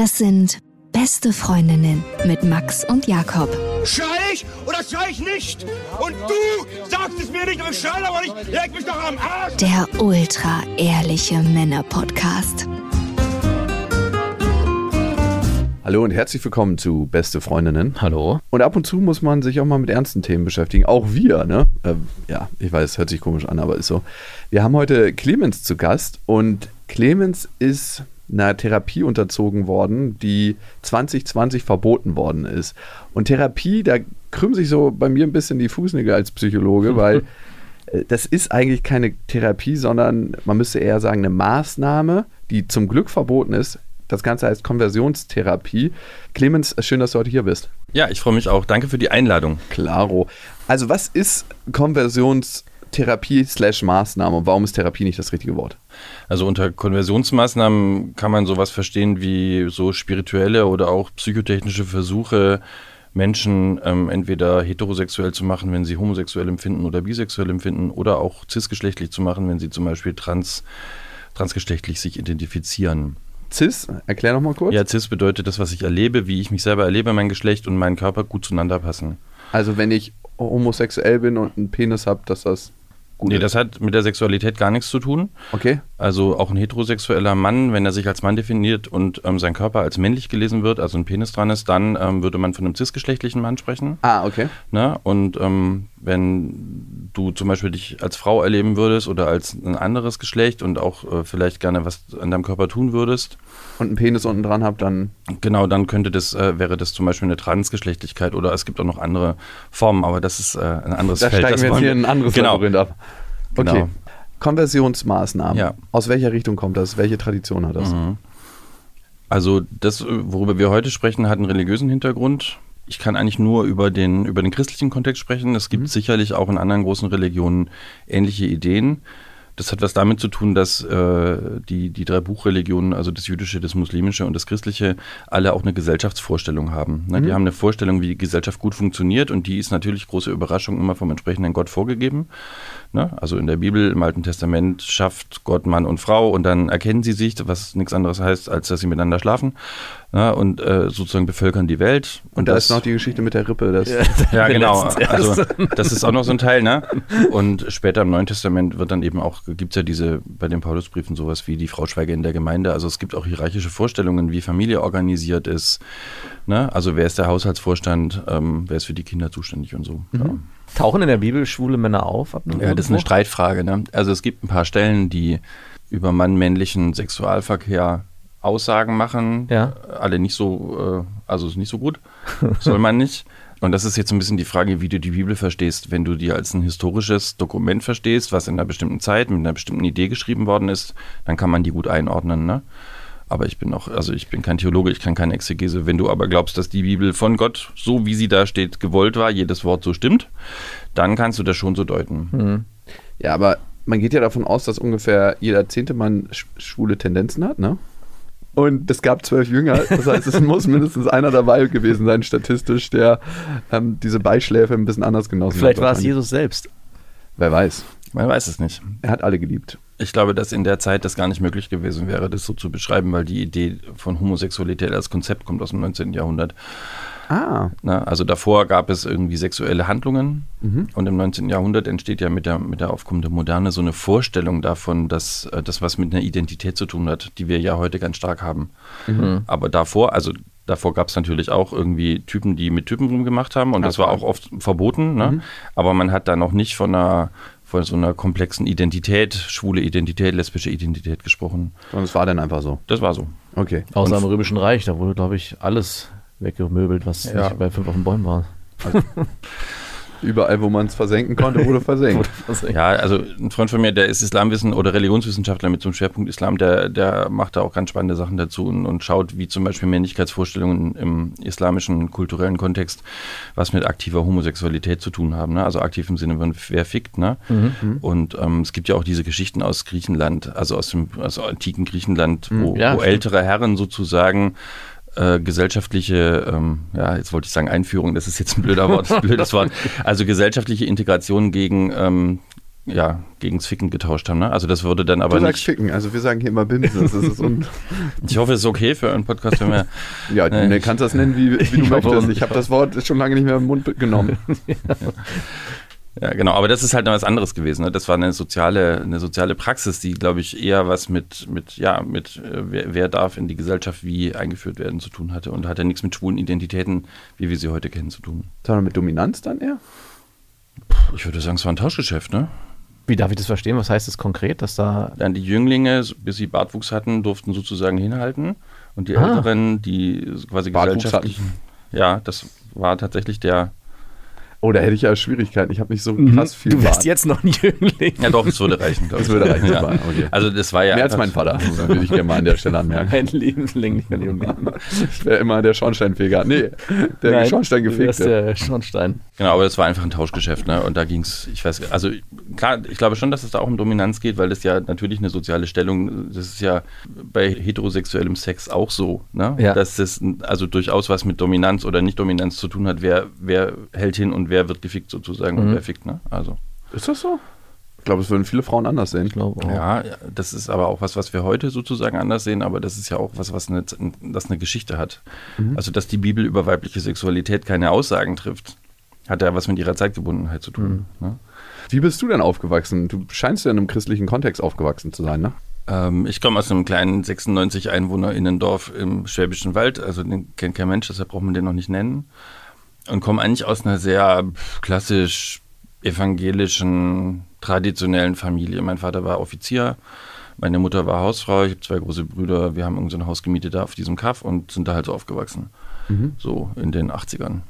Das sind beste Freundinnen mit Max und Jakob. Schrei ich oder schrei ich nicht? Und du sagst es mir nicht und schrei aber nicht. Leg mich doch am Arsch. Der ultra ehrliche Männer-Podcast. Hallo und herzlich willkommen zu Beste Freundinnen. Hallo. Und ab und zu muss man sich auch mal mit ernsten Themen beschäftigen. Auch wir, ne? Ähm, ja, ich weiß, hört sich komisch an, aber ist so. Wir haben heute Clemens zu Gast und Clemens ist einer Therapie unterzogen worden, die 2020 verboten worden ist. Und Therapie, da krümmen sich so bei mir ein bisschen die Fußnägel als Psychologe, weil äh, das ist eigentlich keine Therapie, sondern man müsste eher sagen eine Maßnahme, die zum Glück verboten ist. Das Ganze heißt Konversionstherapie. Clemens, schön, dass du heute hier bist. Ja, ich freue mich auch. Danke für die Einladung. Klaro. Also was ist Konversionstherapie slash Maßnahme und warum ist Therapie nicht das richtige Wort? Also unter Konversionsmaßnahmen kann man sowas verstehen wie so spirituelle oder auch psychotechnische Versuche, Menschen ähm, entweder heterosexuell zu machen, wenn sie homosexuell empfinden oder bisexuell empfinden, oder auch cisgeschlechtlich zu machen, wenn sie zum Beispiel trans, transgeschlechtlich sich identifizieren. Cis, erklär noch mal kurz. Ja, cis bedeutet das, was ich erlebe, wie ich mich selber erlebe, mein Geschlecht und mein Körper gut zueinander passen. Also wenn ich homosexuell bin und einen Penis habe, dass das gut Nee, das hat mit der Sexualität gar nichts zu tun. Okay. Also auch ein heterosexueller Mann, wenn er sich als Mann definiert und ähm, sein Körper als männlich gelesen wird, also ein Penis dran ist, dann ähm, würde man von einem cisgeschlechtlichen Mann sprechen. Ah, okay. Ne? Und ähm, wenn du zum Beispiel dich als Frau erleben würdest oder als ein anderes Geschlecht und auch äh, vielleicht gerne was an deinem Körper tun würdest, Und einen Penis unten dran habe, dann genau, dann könnte das, äh, wäre das zum Beispiel eine Transgeschlechtlichkeit oder es gibt auch noch andere Formen, aber das ist äh, ein anderes da Feld. steigen das wir jetzt hier in ein anderes genau. Labyrinth ab. Okay. Konversionsmaßnahmen. Ja. Aus welcher Richtung kommt das? Welche Tradition hat das? Mhm. Also das, worüber wir heute sprechen, hat einen religiösen Hintergrund. Ich kann eigentlich nur über den, über den christlichen Kontext sprechen. Es gibt sicherlich auch in anderen großen Religionen ähnliche Ideen. Das hat was damit zu tun, dass äh, die, die drei Buchreligionen, also das Jüdische, das Muslimische und das Christliche, alle auch eine Gesellschaftsvorstellung haben. Ne? Die haben eine Vorstellung, wie die Gesellschaft gut funktioniert und die ist natürlich große Überraschung immer vom entsprechenden Gott vorgegeben. Ne? Also in der Bibel, im Alten Testament schafft Gott Mann und Frau und dann erkennen sie sich, was nichts anderes heißt, als dass sie miteinander schlafen ne? und äh, sozusagen bevölkern die Welt. Und da ist noch die Geschichte mit der Rippe. Das ja, genau. letztens Also das ist auch noch so ein Teil, ne? Und später im Neuen Testament wird dann eben auch, gibt es ja diese, bei den Paulusbriefen sowas wie die Frau Schweige in der Gemeinde. Also es gibt auch hierarchische Vorstellungen, wie Familie organisiert ist. Ne? Also wer ist der Haushaltsvorstand, ähm, wer ist für die Kinder zuständig und so. Ja. Tauchen in der Bibel schwule Männer auf? Ja, das ist eine? Streitfrage. Ne? Also es gibt ein paar Stellen, die über mann-männlichen Sexualverkehr Aussagen machen. Ja. Alle nicht so, äh, also ist nicht so gut. Soll man nicht. Und das ist jetzt ein bisschen die Frage, wie du die Bibel verstehst. Wenn du die als ein historisches Dokument verstehst, was in einer bestimmten Zeit mit einer bestimmten Idee geschrieben worden ist, dann kann man die gut einordnen. Ne? Aber ich bin auch, also ich bin kein Theologe, ich kann keine Exegese. Wenn du aber glaubst, dass die Bibel von Gott, so wie sie da steht, gewollt war, jedes Wort so stimmt, dann kannst du das schon so deuten. ja, aber man geht ja davon aus, dass ungefähr jeder zehnte Mann sch schwule Tendenzen hat, ne? Und es gab zwölf Jünger, das heißt, es muss mindestens einer dabei gewesen sein, statistisch, der ähm, diese Beischläfe ein bisschen anders genossen Vielleicht hat. war es. Jesus selbst. Wer weiß. Man weiß es nicht. Er hat alle geliebt. Ich glaube, dass in der Zeit das gar nicht möglich gewesen wäre, das so zu beschreiben, weil die Idee von Homosexualität als Konzept kommt aus dem 19. Jahrhundert. Ah, Na, also davor gab es irgendwie sexuelle Handlungen und im 19. Jahrhundert entsteht ja mit der, mit der aufkommenden Moderne so eine Vorstellung davon, dass äh, das was mit einer Identität zu tun hat, die wir ja heute ganz stark haben. Aber davor, also davor gab es natürlich auch irgendwie Typen, die mit Typen rumgemacht haben und das war auch oft verboten, ne? aber man hat da noch nicht von einer von so einer komplexen Identität, schwule Identität, lesbische Identität gesprochen. und es war dann einfach so. Das war so. Okay. Außer im Römischen Reich, da wurde, glaube ich, alles weggemöbelt, was Ja. nicht bei fünf auf den Bäumen war. überall, wo man es versenken konnte, wurde versenkt. Ja, also ein Freund von mir, der ist Islamwissen oder Religionswissenschaftler mit so einem Schwerpunkt Islam, der, der macht da auch ganz spannende Sachen dazu und, und schaut, wie zum Beispiel Männlichkeitsvorstellungen im islamischen kulturellen Kontext was mit aktiver Homosexualität zu tun haben. Ne? Also aktiv im Sinne von wer fickt. Ne? Und ähm, es gibt ja auch diese Geschichten aus Griechenland, also aus dem aus dem antiken Griechenland, wo, Ja, wo ältere Herren sozusagen äh, gesellschaftliche, ähm, ja, jetzt wollte ich sagen Einführung, das ist jetzt ein blöder Wort, ein blödes Wort, also gesellschaftliche Integration gegen ähm, ja, gegens Ficken getauscht haben. Ne? Also das würde dann aber du sagst nicht. ficken, also wir sagen hier immer Bimsen. Das ist un Ich hoffe, es ist okay für einen Podcast, wenn wir. ja, du ich- kannst das nennen, wie, wie du möchtest. ich Ich habe das Wort schon lange nicht mehr im Mund genommen. Ja, genau, aber das ist halt noch was anderes gewesen. Ne? Das war eine soziale, eine soziale Praxis, die, glaube ich, eher was mit, mit ja, mit äh, wer, wer darf in die Gesellschaft wie eingeführt werden zu tun hatte und hatte nichts mit schwulen Identitäten, wie wir sie heute kennen, zu tun. Sondern mit Dominanz dann eher? Ich würde sagen, es war ein Tauschgeschäft, ne? Wie darf ich das verstehen? Was heißt das konkret, dass da. Dann die Jünglinge, bis sie Bartwuchs hatten, durften sozusagen hinhalten. Und die Ah. Älteren, die quasi Bartwuchs gesellschaftlichen. Ja, das war tatsächlich der. Oh, da hätte ich ja Schwierigkeiten. Ich habe nicht so Mhm. krass viel du wärst Bart. jetzt noch ein Jüngling. Ja, doch, es würde reichen. glaub Das ich. würde reichen. Ja. Okay. Also, das war ja. Mehr als mein Vater, würde ich gerne mal an der Stelle anmerken. Ein lebenslänglicher Jüngling. Ich wäre immer der Schornsteinfeger. Nee, der Nein, gefegte. der Schornstein. Genau, aber das war einfach ein Tauschgeschäft, ne? Und da ging es, ich weiß, also klar, ich glaube schon, dass es da auch um Dominanz geht, weil das ja natürlich eine soziale Stellung, das ist ja bei heterosexuellem Sex auch so, ne? Ja. Dass das also durchaus was mit Dominanz oder Nicht-Dominanz zu tun hat, wer, wer hält hin und wer wird gefickt sozusagen und Mhm. wer fickt, ne? Also. Ist das so? Ich glaube, es würden viele Frauen anders sehen. Ich glaube auch. Ja, das ist aber auch was, was wir heute sozusagen anders sehen, aber das ist ja auch was, was eine, das eine Geschichte hat. Also, dass die Bibel über weibliche Sexualität keine Aussagen trifft, hat ja was mit ihrer Zeitgebundenheit zu tun. Ne? Wie bist du denn aufgewachsen? Du scheinst ja in einem christlichen Kontext aufgewachsen zu sein, ne? Ähm, ich komme aus einem kleinen 96 EinwohnerInnendorf im Schwäbischen Wald, also den kennt kein Mensch, deshalb braucht man den noch nicht nennen. Und komme eigentlich aus einer sehr klassisch evangelischen, traditionellen Familie. Mein Vater war Offizier, meine Mutter war Hausfrau, ich habe zwei große Brüder, wir haben irgend so ein Haus gemietet da auf diesem Kaff und sind da halt so aufgewachsen. So in den 80ern.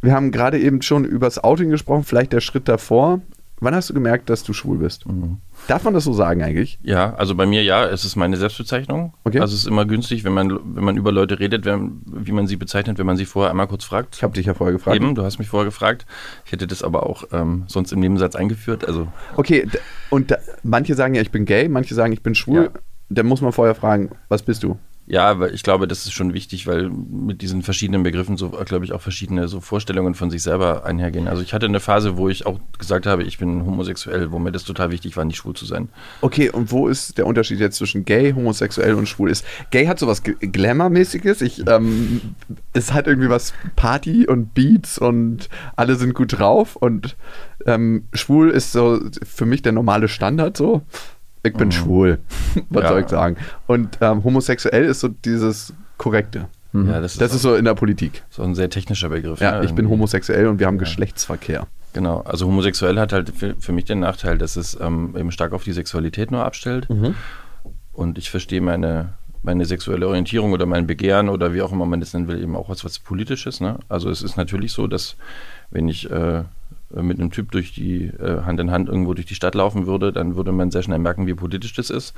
Wir haben gerade eben schon übers Outing gesprochen, vielleicht der Schritt davor. Wann hast du gemerkt, dass du schwul bist? Mhm. Darf man das so sagen eigentlich? Ja, also bei mir ja, es ist meine Selbstbezeichnung. Okay. Also es ist immer günstig, wenn man, wenn man über Leute redet, wenn, wie man sie bezeichnet, wenn man sie vorher einmal kurz fragt. Ich habe dich ja vorher gefragt. Eben, du hast mich vorher gefragt. Ich hätte das aber auch ähm, sonst im Nebensatz eingeführt. Also Okay, und da, manche sagen ja, ich bin gay, manche sagen, ich bin schwul. Ja. Dann muss man vorher fragen, was bist du? Ja, ich glaube, das ist schon wichtig, weil mit diesen verschiedenen Begriffen so, glaube ich, auch verschiedene so Vorstellungen von sich selber einhergehen. Also ich hatte eine Phase, wo ich auch gesagt habe, ich bin homosexuell, wo mir das total wichtig war, nicht schwul zu sein. Okay, und wo ist der Unterschied jetzt zwischen gay, homosexuell und schwul? Ist gay hat sowas Glamour-mäßiges. Ich, ähm, es hat irgendwie was Party und Beats und alle sind gut drauf. Und ähm, schwul ist so für mich der normale Standard so. Ich bin schwul. Was Ja. soll ich sagen? Und ähm, homosexuell ist so dieses Korrekte. Ja, das ist, Das ist so in der Politik. so ein sehr technischer Begriff. Ja, ne? ich bin homosexuell und wir haben Geschlechtsverkehr. Genau, also homosexuell hat halt für, für mich den Nachteil, dass es ähm, eben stark auf die Sexualität nur abstellt. Und ich verstehe meine, meine sexuelle Orientierung oder mein Begehren oder wie auch immer man das nennen will, eben auch als was Politisches. Ne? Also es ist natürlich so, dass wenn ich äh, mit einem Typ durch die äh, Hand in Hand irgendwo durch die Stadt laufen würde, dann würde man sehr schnell merken, wie politisch das ist.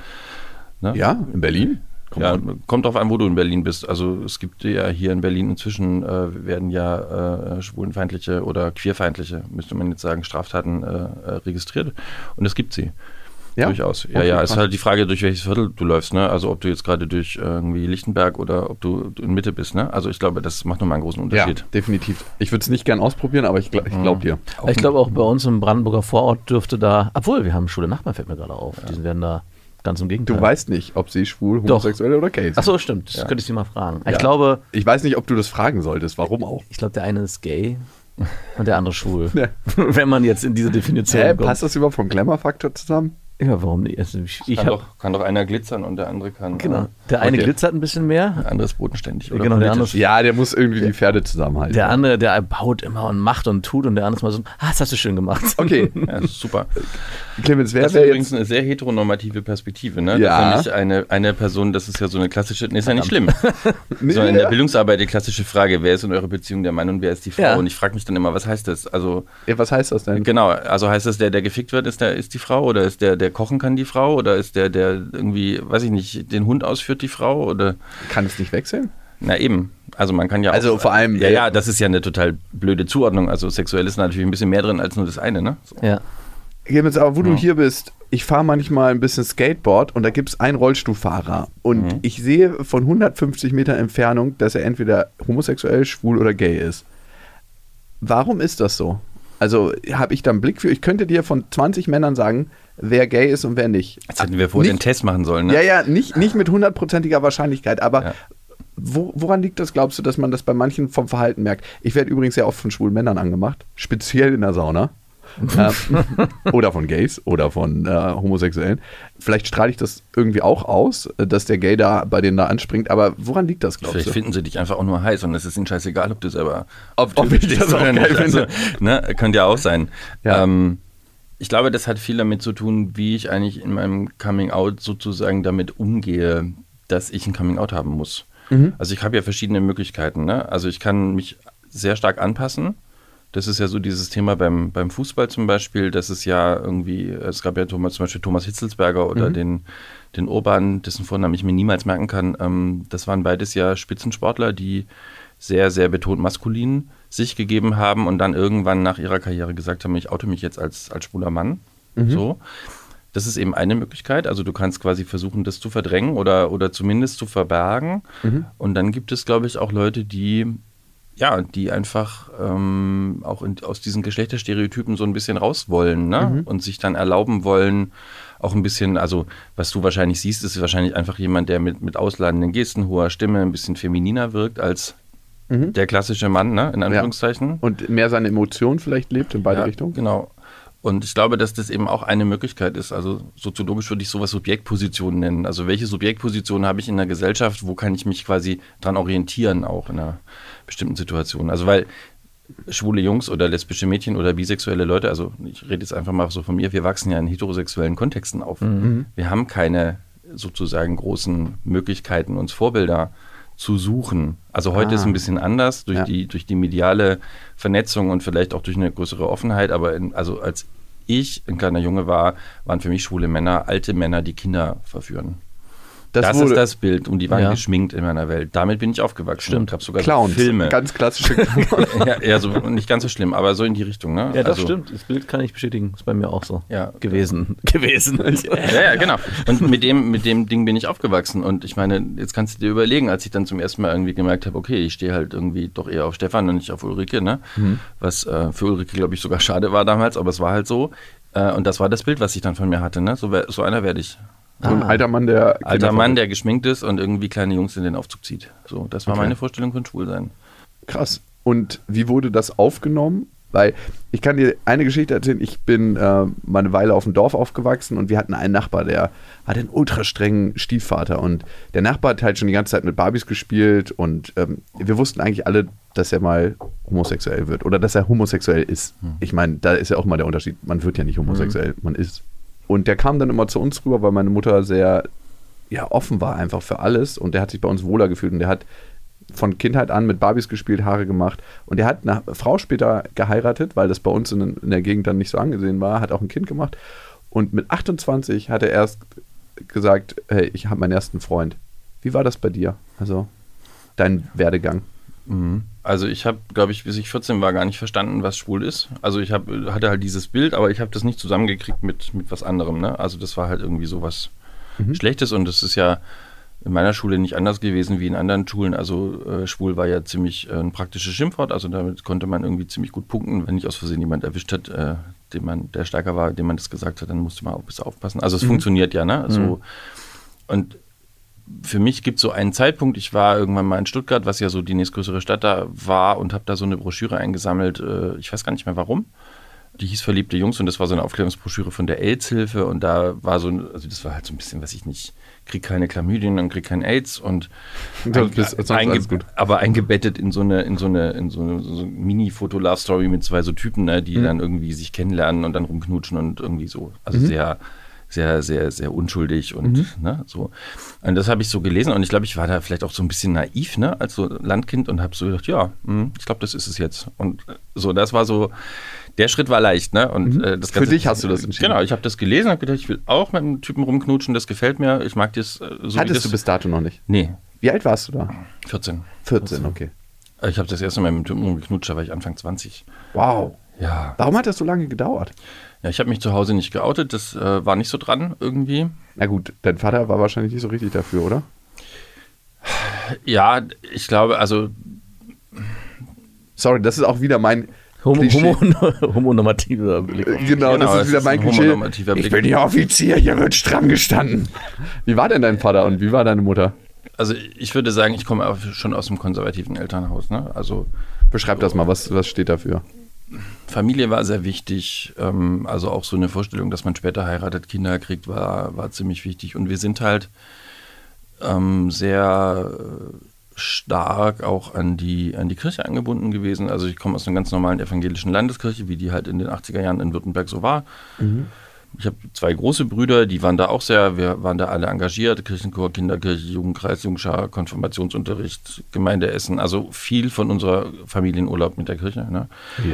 Ne? Ja, in Berlin? Komm Ja, kommt drauf an, wo du in Berlin bist. Also es gibt ja hier in Berlin inzwischen äh, werden ja äh, schwulenfeindliche oder queerfeindliche, müsste man jetzt sagen, Straftaten äh, äh, registriert. Und es gibt sie. Ja? Durchaus. Ja, Okay, ja, es krass. ist halt die Frage, durch welches Viertel du läufst, ne? Also ob du jetzt gerade durch äh, irgendwie Lichtenberg oder ob du in Mitte bist, ne? Also ich glaube, das macht nochmal einen großen Ja, Unterschied. definitiv. Ich würde es nicht gern ausprobieren, aber ich, gl ich glaube dir. Ich glaube auch bei uns im Brandenburger Vorort dürfte da, obwohl wir haben schwule Nachbarn, fällt mir gerade auf. Die werden da ganz im Gegenteil. Du weißt nicht, ob sie schwul, Doch. homosexuell oder gay sind. Ach so, stimmt. Das Ja. könnte ich sie mal fragen. Ja. Ich glaube, Ich weiß nicht, ob du das fragen solltest. Warum auch? ich glaube, der eine ist gay und der andere schwul. Ja. Wenn man jetzt in diese Definition Hä, kommt. passt das überhaupt vom Glamour-Faktor zusammen? Ja, warum nicht? Also ich ich kann, habe doch, kann doch einer glitzern und der andere kann. genau. Äh, Der eine Okay. glitzert ein bisschen mehr. der andere ist bodenständig. Oder Genau, der andere Ja, der muss irgendwie die Pferde zusammenhalten. Der andere, der baut immer und macht und tut und der andere ist mal so, ah, das hast du schön gemacht. Okay, Ja, super. Clemens, wer Das ist übrigens jetzt... eine sehr heteronormative Perspektive, ne? Ja. Nämlich eine, eine Person, das ist ja so eine klassische, nee, ist ja nicht schlimm. Nee, Sondern in der ja. Bildungsarbeit die klassische Frage, wer ist in eurer Beziehung der Mann und wer ist die Frau? Ja. Und ich frage mich dann immer, was heißt das? Also, Ja, was heißt das denn? genau, also heißt das, der, der gefickt wird, ist, der, ist die Frau? Oder ist der, der kochen kann die Frau? Oder ist der, der irgendwie, weiß ich nicht, den Hund ausführt die Frau? Oder, Kann es nicht wechseln? na eben. Also man kann ja auch. Also vor allem- Ja, ja, das ist ja eine total blöde Zuordnung. Also sexuell ist natürlich ein bisschen mehr drin als nur das eine, ne? So. Ja. Clemens, aber wo du Ja. hier bist, ich fahre manchmal ein bisschen Skateboard und da gibt es einen Rollstuhlfahrer. Und Mhm. ich sehe von 150 Metern Entfernung, dass er entweder homosexuell, schwul oder gay ist. Warum ist das so? Also habe ich da einen Blick für. Ich könnte dir von 20 Männern sagen, wer gay ist und wer nicht. Jetzt hätten wir vorher den Test machen sollen, ne? Ja, ja, nicht, nicht mit hundertprozentiger Wahrscheinlichkeit, aber Ja. wo, woran liegt das, glaubst du, dass man das bei manchen vom Verhalten merkt? Ich werde übrigens sehr oft von schwulen Männern angemacht, speziell in der Sauna. ähm, oder von Gays oder von äh, Homosexuellen. Vielleicht strahle ich das irgendwie auch aus, äh, dass der Gay da bei denen da anspringt, aber woran liegt das, glaubst Vielleicht du? finden sie dich einfach auch nur heiß und es ist ihnen scheißegal, ob du selber Ob- Typ ob ich das oder nicht. Also, ne, könnte ja auch sein. Ja. Ähm, ich glaube, das hat viel damit zu tun, wie ich eigentlich in meinem Coming Out sozusagen damit umgehe, dass ich ein Coming Out haben muss. Mhm. Also ich habe ja verschiedene Möglichkeiten. Ne? Also ich kann mich sehr stark anpassen. Das ist ja so dieses Thema beim, beim Fußball zum Beispiel, dass es ja irgendwie, es gab ja Thomas, zum Beispiel Thomas Hitzelsberger oder Mhm. den, den Urban, dessen Vornamen ich mir niemals merken kann. Ähm, das waren beides ja Spitzensportler, die sehr, sehr betont maskulin sich gegeben haben und dann irgendwann nach ihrer Karriere gesagt haben, ich oute mich jetzt als, als schwuler Mann. So. Das ist eben eine Möglichkeit. Also du kannst quasi versuchen, das zu verdrängen oder, oder zumindest zu verbergen. Und dann gibt es, glaube ich, auch Leute, die ja, die einfach ähm, auch in, aus diesen Geschlechterstereotypen so ein bisschen raus wollen ne? und sich dann erlauben wollen, auch ein bisschen, also was du wahrscheinlich siehst, ist wahrscheinlich einfach jemand, der mit, mit ausladenden Gesten, hoher Stimme ein bisschen femininer wirkt als der klassische Mann, ne? in Anführungszeichen. Und mehr seine Emotionen vielleicht lebt in beide Ja, Richtungen? Genau. Und ich glaube, dass das eben auch eine Möglichkeit ist. Also soziologisch würde ich sowas Subjektposition nennen. Also welche Subjektposition habe ich in der Gesellschaft? Wo kann ich mich quasi dran orientieren, auch in einer bestimmten Situation? Also weil schwule Jungs oder lesbische Mädchen oder bisexuelle Leute, also ich rede jetzt einfach mal so von mir, wir wachsen ja in heterosexuellen Kontexten auf. Wir haben keine sozusagen großen Möglichkeiten, uns Vorbilder zu suchen. Also heute Ah. ist ein bisschen anders durch, Ja. die, durch die mediale Vernetzung und vielleicht auch durch eine größere Offenheit, aber in, also als ich ein kleiner Junge war, waren für mich schwule Männer alte Männer, die Kinder verführen. Das, wurde- ist das Bild und die waren Ja. geschminkt in meiner Welt. Damit bin ich aufgewachsen. Stimmt. Ich habe sogar so Clowns. Filme. Ganz klassische Clowns. ja, ja, so nicht ganz so schlimm, aber so in die Richtung. Ne? Ja, das Also- stimmt. Das Bild kann ich bestätigen. Ist bei mir auch so Ja. gewesen. gewesen. Ja, ja, genau. Und mit dem, mit dem Ding bin ich aufgewachsen. Und ich meine, jetzt kannst du dir überlegen, als ich dann zum ersten Mal irgendwie gemerkt habe, okay, ich stehe halt irgendwie doch eher auf Stefan und nicht auf Ulrike, ne? Was äh, für Ulrike, glaube ich, sogar schade war damals, aber es war halt so. Äh, und das war das Bild, was ich dann von mir hatte, ne? So, so einer werde ich. So ein Ah. alter Mann, der. Alter Mann, der geschminkt ist und irgendwie kleine Jungs in den Aufzug zieht. So, das war Okay. meine Vorstellung von Schwulsein. Krass. Und wie wurde das aufgenommen? Weil ich kann dir eine Geschichte erzählen. Ich bin äh, mal eine Weile auf dem Dorf aufgewachsen und wir hatten einen Nachbar, der hatte einen ultra strengen Stiefvater. Und der Nachbar hat halt schon die ganze Zeit mit Barbies gespielt und ähm, wir wussten eigentlich alle, dass er mal homosexuell wird oder dass er homosexuell ist. Ich meine, da ist ja auch mal der Unterschied. Man wird ja nicht homosexuell, man ist. Und der kam dann immer zu uns rüber, weil meine Mutter sehr ja, offen war einfach für alles und der hat sich bei uns wohler gefühlt und der hat von Kindheit an mit Barbies gespielt, Haare gemacht und der hat eine Frau später geheiratet, weil das bei uns in, in der Gegend dann nicht so angesehen war, hat auch ein Kind gemacht und mit 28 hat er erst gesagt, hey, ich habe meinen ersten Freund. Wie war das bei dir? Also dein Werdegang? Mhm. Also ich habe, glaube ich, bis ich 14 war, gar nicht verstanden, was schwul ist. Also ich hab, hatte halt dieses Bild, aber ich habe das nicht zusammengekriegt mit, mit was anderem. Ne? Also das war halt irgendwie so was Schlechtes und das ist ja in meiner Schule nicht anders gewesen wie in anderen Schulen. Also äh, schwul war ja ziemlich äh, ein praktisches Schimpfwort. Also damit konnte man irgendwie ziemlich gut punkten. Wenn nicht aus Versehen jemand erwischt hat, äh, dem man, der stärker war, dem man das gesagt hat, dann musste man auch ein bisschen aufpassen. Also es funktioniert ja, ne? So. Und für mich gibt es so einen Zeitpunkt, ich war irgendwann mal in Stuttgart, was ja so die nächstgrößere Stadt da war und habe da so eine Broschüre eingesammelt, äh, ich weiß gar nicht mehr warum. Die hieß Verliebte Jungs und das war so eine Aufklärungsbroschüre von der AIDS-Hilfe und da war so, ein- also das war halt so ein bisschen, was ich nicht, krieg keine Chlamydien und krieg kein AIDS und Das ist- sonst einge aber eingebettet in so eine, in so eine, in so eine, so eine Mini-Foto-Love-Story mit zwei so Typen, ne, Mhm. die dann irgendwie sich kennenlernen und dann rumknutschen und irgendwie so. Also sehr, sehr, sehr, sehr unschuldig und Mhm. ne, so. Und das habe ich so gelesen und ich glaube, ich war da vielleicht auch so ein bisschen naiv, ne, als so Landkind und habe so gedacht, ja, hm, ich glaube, das ist es jetzt. Und äh, so, das war so, der Schritt war leicht, ne? Und äh, das Mhm. Für dich hast du das entschieden. Genau, ich habe das gelesen und gedacht, ich will auch mit einem Typen rumknutschen, das gefällt mir. Ich mag das äh, so wie Hattest das. du bis dato noch nicht? Nee, Wie alt warst du da? 14. 14, okay. Ich habe das erste Mal mit dem Typen rumgeknutscht, da war ich Anfang 20. Wow. Ja. Warum hat das so lange gedauert? Ja, ich habe mich zu Hause nicht geoutet, das äh, war nicht so dran irgendwie. Na gut, dein Vater war wahrscheinlich nicht so richtig dafür, oder? Ja, ich glaube, also Sorry, das ist auch wieder mein Homo, homo, homonormativer Blick. Genau, Genau, das es ist wieder ist mein ein Klischee. Ich bin hier Offizier, hier wird stramm gestanden. Wie war denn dein Vater und wie war deine Mutter? Also ich würde sagen, ich komme auch schon aus einem konservativen Elternhaus. Ne? Also Beschreib das mal, was, was steht dafür? Familie war sehr wichtig. Ähm, also auch so eine Vorstellung, dass man später heiratet, Kinder kriegt, war, war ziemlich wichtig. Und wir sind halt ähm, sehr äh, stark auch an die, an die Kirche angebunden gewesen. Also ich komme aus einer ganz normalen evangelischen Landeskirche, wie die halt in den 80er Jahren in Württemberg so war. Ich habe zwei große Brüder, die waren da auch sehr, wir waren da alle engagiert, Kirchenchor, Kinderkirche, Jugendkreis, Jungschar, Konfirmationsunterricht, Gemeindeessen, also viel von unserer Familienurlaub mit der Kirche. Ne?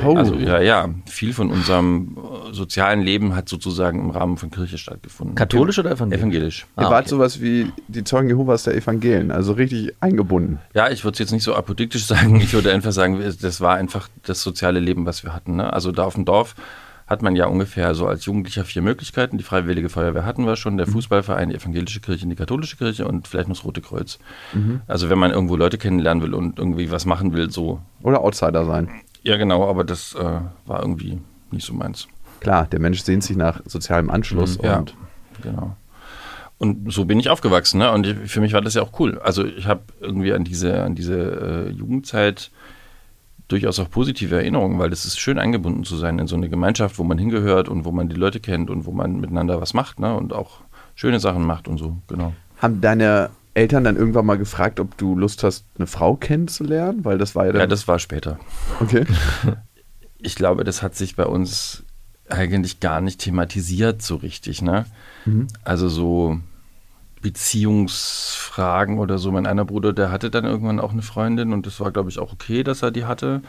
Oh. Also ja, ja, viel von unserem äh, sozialen Leben hat sozusagen im Rahmen von Kirche stattgefunden. Katholisch oder evangelisch? Evangelisch. Ihr Ah, wart okay. sowas wie die Zeugen Jehovas der Evangelien, also richtig eingebunden. Ja, ich würde es jetzt nicht so apodiktisch sagen. Ich würde einfach sagen, das war einfach das soziale Leben, was wir hatten. Ne? Also da auf dem Dorf hat man ja ungefähr so als Jugendlicher vier Möglichkeiten. Die Freiwillige Feuerwehr hatten wir schon, der Fußballverein, die evangelische Kirche die katholische Kirche und vielleicht noch das Rote Kreuz. Also wenn man irgendwo Leute kennenlernen will und irgendwie was machen will, so. Oder Outsider sein. Ja, genau, aber das äh, war irgendwie nicht so meins. Klar, der Mensch sehnt sich nach sozialem Anschluss Mhm, ja. und Genau. Und so bin ich aufgewachsen, ne? Und ich, für mich war das ja auch cool. Also ich habe irgendwie an diese, an diese äh, Jugendzeit durchaus auch positive Erinnerungen, weil es ist schön eingebunden zu sein in so eine Gemeinschaft, wo man hingehört und wo man die Leute kennt und wo man miteinander was macht, ne? Und auch schöne Sachen macht und so, genau. haben deine Eltern dann irgendwann mal gefragt, ob du Lust hast, eine Frau kennenzulernen? Weil das war ja dann. Ja, das war später. okay. Ich glaube, das hat sich bei uns eigentlich gar nicht thematisiert so richtig, ne? Also so Beziehungsfragen oder so. Mein einer Bruder, der hatte dann irgendwann auch eine Freundin und das war, glaube ich, auch okay, dass er die hatte.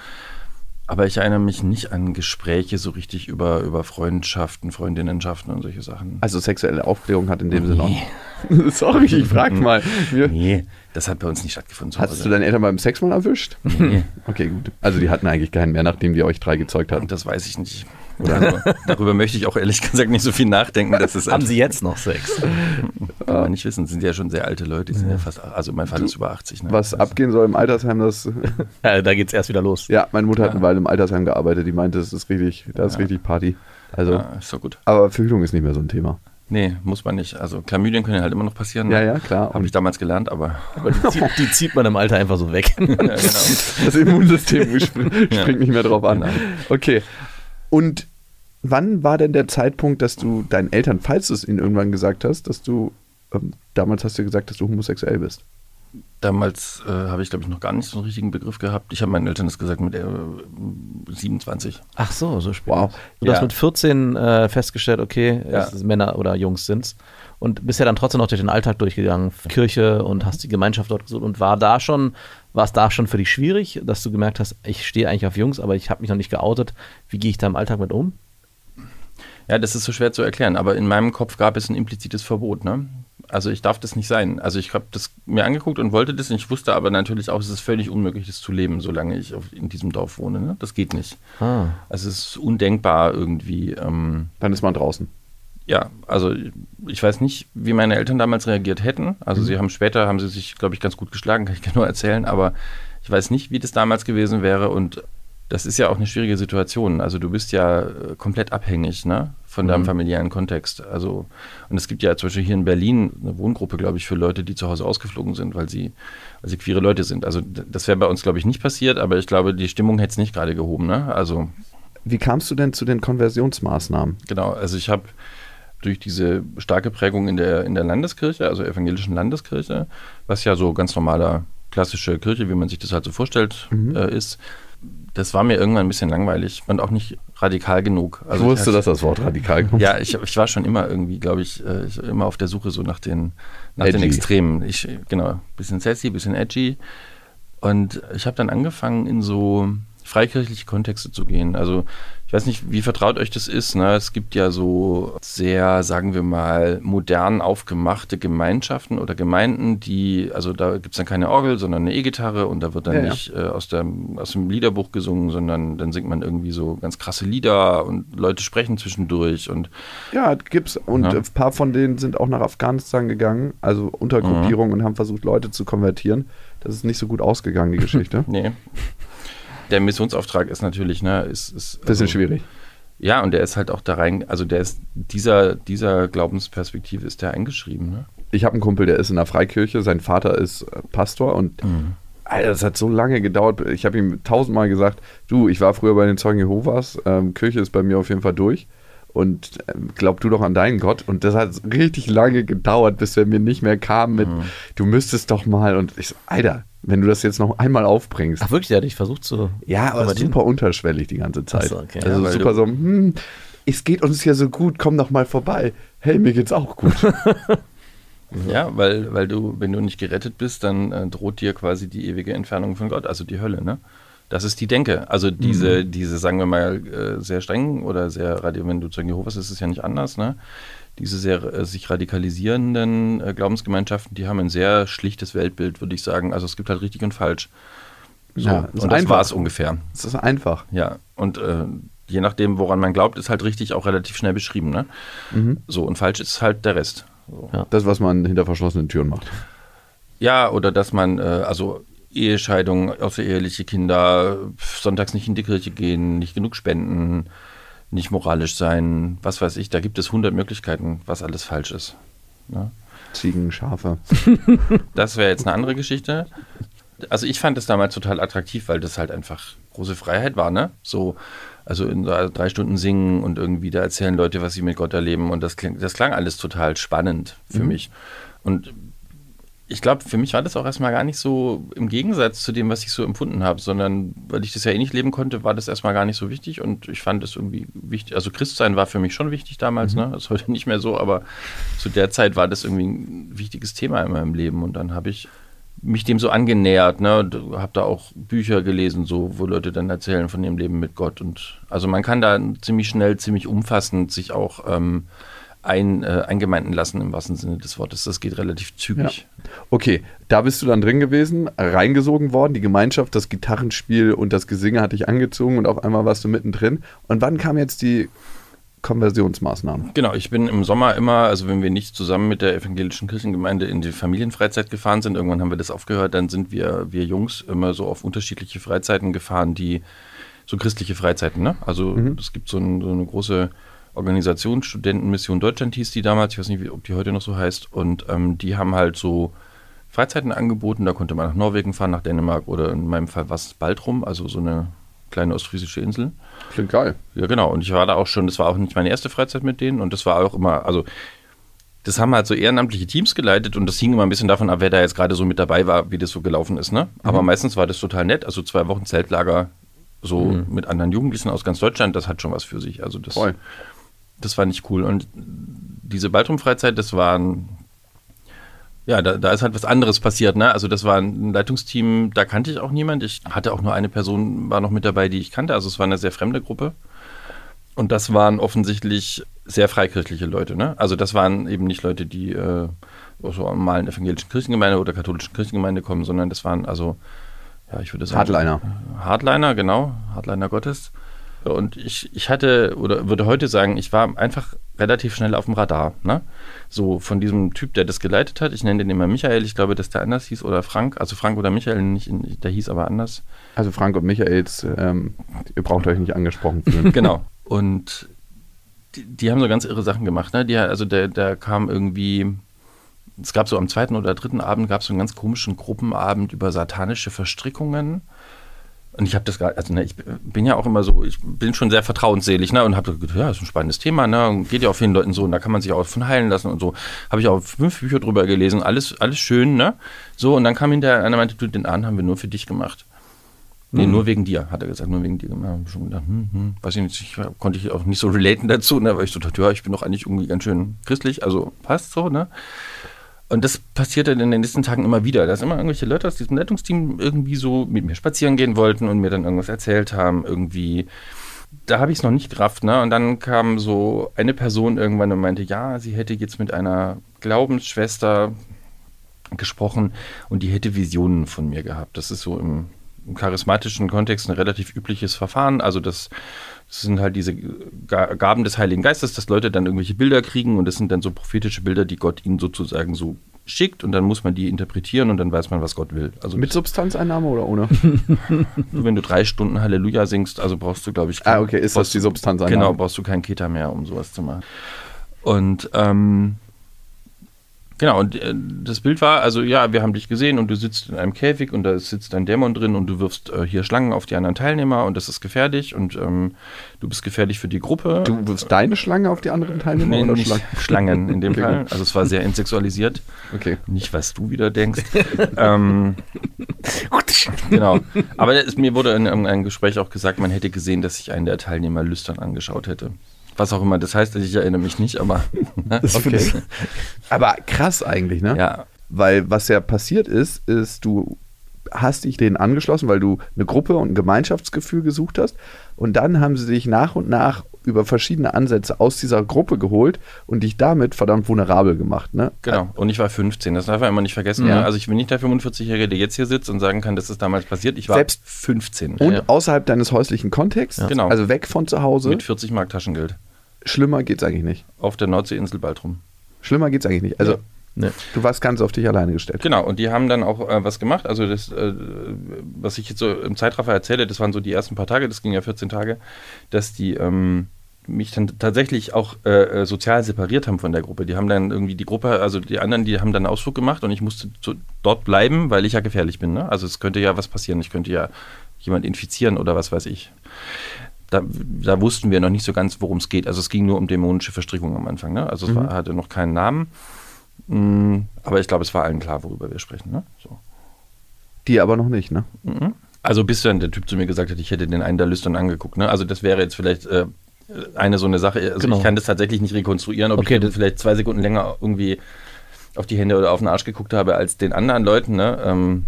Aber ich erinnere mich nicht an Gespräche so richtig über, über Freundschaften, Freundinnenschaften und solche Sachen. Also sexuelle Aufklärung hat in dem Sinne auch. Sorry, ich frag mal. Wir- Nee, das hat bei uns nicht stattgefunden. Hattest du deine Eltern beim Sex mal erwischt? Nee, Okay, gut. Also die hatten eigentlich keinen mehr, nachdem die euch drei gezeugt hatten. das weiß ich nicht. Also, darüber möchte ich auch ehrlich gesagt nicht so viel nachdenken. Das ist Haben Sie jetzt noch Sex? Kann man nicht wissen, sind ja schon sehr alte Leute, die sind ja fast, also mein Vater ist über 80. Ne? Was abgehen soll im Altersheim, das. Ja, da geht's erst wieder los. Ja, meine Mutter hat eine Weile im Altersheim gearbeitet, die meinte, das ist richtig, das ist richtig Party. Also, Ja, ist doch gut. aber Verhütung ist nicht mehr so ein Thema. Nee, muss man nicht. Also Chlamydien können ja halt immer noch passieren. Ja, ja, klar. Habe ich damals gelernt, aber Aber die, zieht, die zieht man im Alter einfach so weg. ja, genau. Das Immunsystem springt Ja. nicht mehr drauf an. Genau. Okay. Und wann war denn der Zeitpunkt, dass du deinen Eltern, falls du es ihnen irgendwann gesagt hast, dass du, ähm, damals hast du gesagt, dass du homosexuell bist? Damals äh, habe ich, glaube ich, noch gar nicht so einen richtigen Begriff gehabt. Ich habe meinen Eltern das gesagt mit äh, 27. Ach so, so spät. Wow. Du hast Ja. mit 14 äh, festgestellt, okay, Ja. es ist Männer oder Jungs sind's. Und bist ja dann trotzdem noch durch den Alltag durchgegangen, Kirche und hast die Gemeinschaft dort gesucht und war da schon, war es da schon für dich schwierig, dass du gemerkt hast, ich stehe eigentlich auf Jungs, aber ich habe mich noch nicht geoutet. Wie gehe ich da im Alltag mit um? Ja, das ist so schwer zu erklären, aber in meinem Kopf gab es ein implizites Verbot. Ne? Also ich darf das nicht sein. Also ich habe das mir angeguckt und wollte das und ich wusste aber natürlich auch, es ist völlig unmöglich, das zu leben, solange ich auf, in diesem Dorf wohne. Ne? Das geht nicht. Ah. Also es ist undenkbar irgendwie. Ähm, Dann ist man draußen. Ja, also ich weiß nicht, wie meine Eltern damals reagiert hätten. Also sie haben später, haben sie sich, glaube ich, ganz gut geschlagen, kann ich nur erzählen, aber ich weiß nicht, wie das damals gewesen wäre und das ist ja auch eine schwierige Situation. Also du bist ja äh, komplett abhängig ne, von deinem familiären Kontext. Also und es gibt ja zum Beispiel hier in Berlin eine Wohngruppe, glaube ich, für Leute, die zu Hause ausgeflogen sind, weil sie, weil sie queere Leute sind. Also das wäre bei uns, glaube ich, nicht passiert, aber ich glaube, die Stimmung hätte es nicht gerade gehoben. Ne? Also Wie kamst du denn zu den Konversionsmaßnahmen? Genau, also ich habe durch diese starke Prägung in der, in der Landeskirche, also evangelischen Landeskirche, was ja so ganz normaler klassische Kirche, wie man sich das halt so vorstellt, äh, ist, das war mir irgendwann ein bisschen langweilig und auch nicht radikal genug. Ich Also wusste, ich, dass das Wort radikal kommt. Ja, ich, ich war schon immer irgendwie, glaube ich, äh, ich, immer auf der Suche so nach den, nach den. Extremen. Ich, genau, bisschen sassy, bisschen edgy. Und ich habe dann angefangen, in so freikirchliche Kontexte zu gehen. Also ich weiß nicht, wie vertraut euch das ist. Ne? Es gibt ja so sehr, sagen wir mal, modern aufgemachte Gemeinschaften oder Gemeinden, die, also da gibt es dann keine Orgel, sondern eine E-Gitarre und da wird dann Ja, ja. nicht äh, aus, dem, aus dem Liederbuch gesungen, sondern dann singt man irgendwie so ganz krasse Lieder und Leute sprechen zwischendurch und Ja, gibt's. Und Ja. ein paar von denen sind auch nach Afghanistan gegangen, also Untergruppierungen und haben versucht, Leute zu konvertieren. Das ist nicht so gut ausgegangen, die Geschichte. Nee. Der Missionsauftrag ist natürlich, ne, ist, ist Bisschen also- schwierig. Ja, und der ist halt auch da rein, also der ist, dieser, dieser Glaubensperspektive ist der eingeschrieben, ne? Ich habe einen Kumpel, der ist in der Freikirche, sein Vater ist äh, Pastor und Alter, das hat so lange gedauert. Ich habe ihm tausendmal gesagt, du, ich war früher bei den Zeugen Jehovas, ähm, Kirche ist bei mir auf jeden Fall durch und ähm, glaub du doch an deinen Gott. Und das hat richtig lange gedauert, bis er mir nicht mehr kam mit, du müsstest doch mal. Und ich so, Alter, wenn du das jetzt noch einmal aufbringst. Ach wirklich, hat dich versucht zu. Ja, aber super unterschwellig die ganze Zeit. So, okay. Also Ja, super so, hm, es geht uns ja so gut, komm doch mal vorbei. Hey, mir geht's auch gut. Ja, weil, weil du, wenn du nicht gerettet bist, dann äh, droht dir quasi die ewige Entfernung von Gott, also die Hölle, ne? Das ist die Denke. Also diese, diese, sagen wir mal, äh, sehr streng oder sehr, radi- wenn du Zeugen Jehovas ist es ja nicht anders, ne? Diese sehr äh, sich radikalisierenden äh, Glaubensgemeinschaften, die haben ein sehr schlichtes Weltbild, würde ich sagen. Also es gibt halt richtig und falsch. So, Ja, ist und das war es ungefähr. Es ist einfach. Ja, und äh, je nachdem, woran man glaubt, ist halt richtig auch relativ schnell beschrieben, ne? So, und falsch ist halt der Rest. So. Das, was man hinter verschlossenen Türen macht. Ja, oder dass man, äh, also Ehescheidung, außereheliche Kinder, pf, sonntags nicht in die Kirche gehen, nicht genug spenden, nicht moralisch sein, was weiß ich, da gibt es hundert Möglichkeiten, was alles falsch ist. Ne? Ziegen, Schafe. Das wäre jetzt eine andere Geschichte. Also ich fand das damals total attraktiv, weil das halt einfach große Freiheit war, ne? So, also in drei Stunden singen und irgendwie da erzählen Leute, was sie mit Gott erleben und das klang, das klang alles total spannend für mich. Und ich glaube, für mich war das auch erstmal gar nicht so im Gegensatz zu dem, was ich so empfunden habe, sondern weil ich das ja eh nicht leben konnte, war das erstmal gar nicht so wichtig und ich fand es irgendwie wichtig. Also Christsein war für mich schon wichtig damals, ne? Das ist heute nicht mehr so, aber zu der Zeit war das irgendwie ein wichtiges Thema in meinem Leben und dann habe ich mich dem so angenähert, ne, und habe da auch Bücher gelesen, so, wo Leute dann erzählen von ihrem Leben mit Gott und also man kann da ziemlich schnell, ziemlich umfassend sich auch ähm, ein, äh, eingemeinden lassen im wahrsten Sinne des Wortes. Das geht relativ zügig. Okay, da bist du dann drin gewesen, reingesogen worden, die Gemeinschaft, das Gitarrenspiel und das Gesinge hat dich angezogen und auf einmal warst du mittendrin. Und wann kam jetzt die Konversionsmaßnahme? Genau, ich bin im Sommer immer, also wenn wir nicht zusammen mit der evangelischen Kirchengemeinde in die Familienfreizeit gefahren sind, irgendwann haben wir das aufgehört, dann sind wir, wir Jungs immer so auf unterschiedliche Freizeiten gefahren, die so christliche Freizeiten, ne? Also es gibt so, ein, so eine große Organisation, Studentenmission Deutschland hieß die damals, ich weiß nicht, ob die heute noch so heißt, und ähm, die haben halt so Freizeiten angeboten, da konnte man nach Norwegen fahren, nach Dänemark oder in meinem Fall was Baltrum, also so eine kleine ostfriesische Insel. Klingt geil. Ja, genau. Und ich war da auch schon, das war auch nicht meine erste Freizeit mit denen und das war auch immer, also das haben halt so ehrenamtliche Teams geleitet und das hing immer ein bisschen davon ab, wer da jetzt gerade so mit dabei war, wie das so gelaufen ist. Ne? Aber meistens war das total nett. Also zwei Wochen Zeltlager so mit anderen Jugendlichen aus ganz Deutschland, das hat schon was für sich. Also das, Voll. Das war nicht cool. Und diese Baltrum-Freizeit, das waren, ja, da, da ist halt was anderes passiert. Ne? Also das war ein Leitungsteam, da kannte ich auch niemand. Ich hatte auch nur eine Person, war noch mit dabei, die ich kannte. Also es war eine sehr fremde Gruppe. Und das waren offensichtlich sehr freikirchliche Leute. Ne? Also das waren eben nicht Leute, die äh, aus so einer normalen evangelischen Kirchengemeinde oder katholischen Kirchengemeinde kommen, sondern das waren also, ja, ich würde sagen... Hardliner. Hardliner, genau. Hardliner Gottes. Und ich, ich hatte, oder würde heute sagen, ich war einfach relativ schnell auf dem Radar. Ne? So von diesem Typ, der das geleitet hat. Ich nenne den immer Michael. Ich glaube, dass der anders hieß. Oder Frank. Also Frank oder Michael, nicht, der hieß aber anders. Also Frank und Michaels, ähm, ihr braucht euch nicht angesprochen fühlen. Genau. Und die, die haben so ganz irre Sachen gemacht. Ne? Die, also der, der kam irgendwie, es gab so am zweiten oder dritten Abend gab es so einen ganz komischen Gruppenabend über satanische Verstrickungen. Und ich habe das gerade, also ne, ich bin ja auch immer so, ich bin schon sehr vertrauensselig, ne, und habe gedacht, ja, das ist ein spannendes Thema, ne, und geht ja auch vielen Leuten so, und da kann man sich auch von heilen lassen und so. Habe ich auch fünf Bücher drüber gelesen, alles, alles schön, ne, so, und dann kam hinterher einer meinte, du, den Abend haben wir nur für dich gemacht. Nee, nur wegen dir, hat er gesagt, nur wegen dir. Ich schon gedacht, hm, hm, weiß ich nicht, ich konnte ich auch nicht so relaten dazu, ne, weil ich so dachte, ja, ich bin doch eigentlich irgendwie ganz schön christlich, also passt so, ne. Und das passierte in den nächsten Tagen immer wieder, dass immer irgendwelche Leute aus diesem Leitungsteam irgendwie so mit mir spazieren gehen wollten und mir dann irgendwas erzählt haben, irgendwie. Da habe ich es noch nicht gerafft, ne? Und dann kam so eine Person irgendwann und meinte, ja, sie hätte jetzt mit einer Glaubensschwester gesprochen und die hätte Visionen von mir gehabt. Das ist so im, im charismatischen Kontext ein relativ übliches Verfahren. Also das, das sind halt diese Ga- Gaben des Heiligen Geistes, dass Leute dann irgendwelche Bilder kriegen und das sind dann so prophetische Bilder, die Gott ihnen sozusagen so schickt und dann muss man die interpretieren und dann weiß man, was Gott will. Also Mit Substanzeinnahme oder ohne? wenn du drei Stunden Halleluja singst, also brauchst du, glaube ich, ah, okay, ist das die Substanzeinnahme? Genau, brauchst du keinen Keter mehr, um sowas zu machen. Und ähm, Genau, und äh, das Bild war, also ja, wir haben dich gesehen und du sitzt in einem Käfig und da sitzt ein Dämon drin und du wirfst äh, hier Schlangen auf die anderen Teilnehmer und das ist gefährlich und ähm, du bist gefährlich für die Gruppe. Du wirfst deine Schlange auf die anderen Teilnehmer Nee, oder nicht Schlangen? Schlangen in dem Fall. Also es war sehr entsexualisiert. Okay. Nicht, was du wieder denkst. ähm, genau. Aber es, mir wurde in einem Gespräch auch gesagt, man hätte gesehen, dass sich einen der Teilnehmer lüstern angeschaut hätte. Was auch immer das heißt, ich erinnere mich nicht, aber okay. Aber krass eigentlich, ne? ja, Weil was ja passiert ist, ist, du hast dich denen angeschlossen, weil du eine Gruppe und ein Gemeinschaftsgefühl gesucht hast. Und dann haben sie dich nach und nach über verschiedene Ansätze aus dieser Gruppe geholt und dich damit verdammt vulnerabel gemacht. Ne? Genau. Und ich war 15. Das darf man immer nicht vergessen. Ja. ne? Also ich bin nicht der 45-Jährige, der jetzt hier sitzt und sagen kann, das ist damals passiert. Ich war Selbst- 15. Und Ja. außerhalb deines häuslichen Kontexts, Genau. also weg von zu Hause, Mit 40 Mark Taschengeld. Schlimmer geht's eigentlich nicht. Auf der Nordseeinsel Baltrum. Schlimmer geht's eigentlich nicht. Also Ja. Ne. du warst ganz auf dich alleine gestellt. Genau, und die haben dann auch äh, was gemacht. Also das, äh, was ich jetzt so im Zeitraffer erzähle, das waren so die ersten paar Tage, das ging ja 14 Tage, dass die ähm, mich dann tatsächlich auch äh, äh, sozial separiert haben von der Gruppe. Die haben dann irgendwie die Gruppe, also die anderen, die haben dann einen Ausflug gemacht und ich musste so dort bleiben, weil ich ja gefährlich bin. Ne? Also es könnte ja was passieren. Ich könnte ja jemand infizieren oder was weiß ich. Da, da wussten wir noch nicht so ganz, worum es geht. Also es ging nur um dämonische Verstrickung am Anfang. Ne? Also es war, hatte noch keinen Namen. Mm, Aber ich glaube, es war allen klar, worüber wir sprechen. Ne? So. Die aber noch nicht, ne? Mhm. Also bis dann der Typ zu mir gesagt hat, ich hätte den einen der Lüstern angeguckt. Ne? Also das wäre jetzt vielleicht äh, eine so eine Sache. Also Genau. ich kann das tatsächlich nicht rekonstruieren, ob Okay, ich das- vielleicht zwei Sekunden länger irgendwie auf die Hände oder auf den Arsch geguckt habe als den anderen Leuten. Ne? Ähm,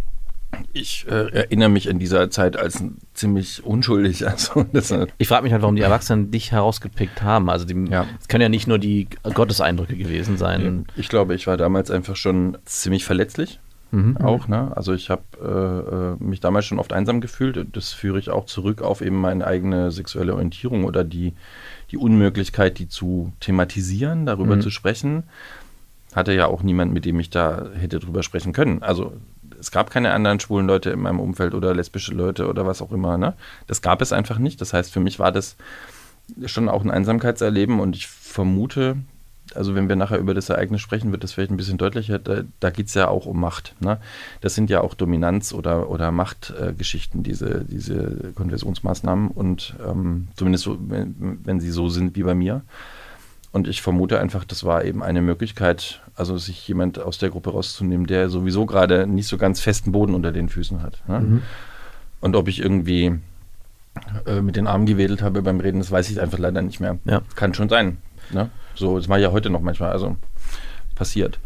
ich äh, erinnere mich in dieser Zeit als ziemlich unschuldig. Also äh, Ich frage mich halt, warum die Erwachsenen dich herausgepickt haben. Also die, Ja. es können ja nicht nur die Gotteseindrücke gewesen sein. ich glaube, ich war damals einfach schon ziemlich verletzlich. Mhm. auch. Ne? Also ich habe äh, äh, mich damals schon oft einsam gefühlt. Das führe ich auch zurück auf eben meine eigene sexuelle Orientierung oder die, die Unmöglichkeit, die zu thematisieren, darüber Mhm. zu sprechen. Hatte ja auch niemand, mit dem ich da hätte drüber sprechen können. Also es gab keine anderen schwulen Leute in meinem Umfeld oder lesbische Leute oder was auch immer. Ne? Das gab es einfach nicht. Das heißt, für mich war das schon auch ein Einsamkeitserleben und ich vermute, also wenn wir nachher über das Ereignis sprechen, wird das vielleicht ein bisschen deutlicher, da, da geht es ja auch um Macht. Ne? Das sind ja auch Dominanz- oder, oder Machtgeschichten, diese, diese Konversionsmaßnahmen und ähm, zumindest so, wenn, wenn sie so sind wie bei mir. Und ich vermute einfach, das war eben eine Möglichkeit, also sich jemand aus der Gruppe rauszunehmen, der sowieso gerade nicht so ganz festen Boden unter den Füßen hat. Ne? Und ob ich irgendwie äh, mit den Armen gewedelt habe beim Reden, das weiß ich einfach leider nicht mehr. Ja. Kann schon sein. Ne? So, das mache ich ja heute noch manchmal, also passiert.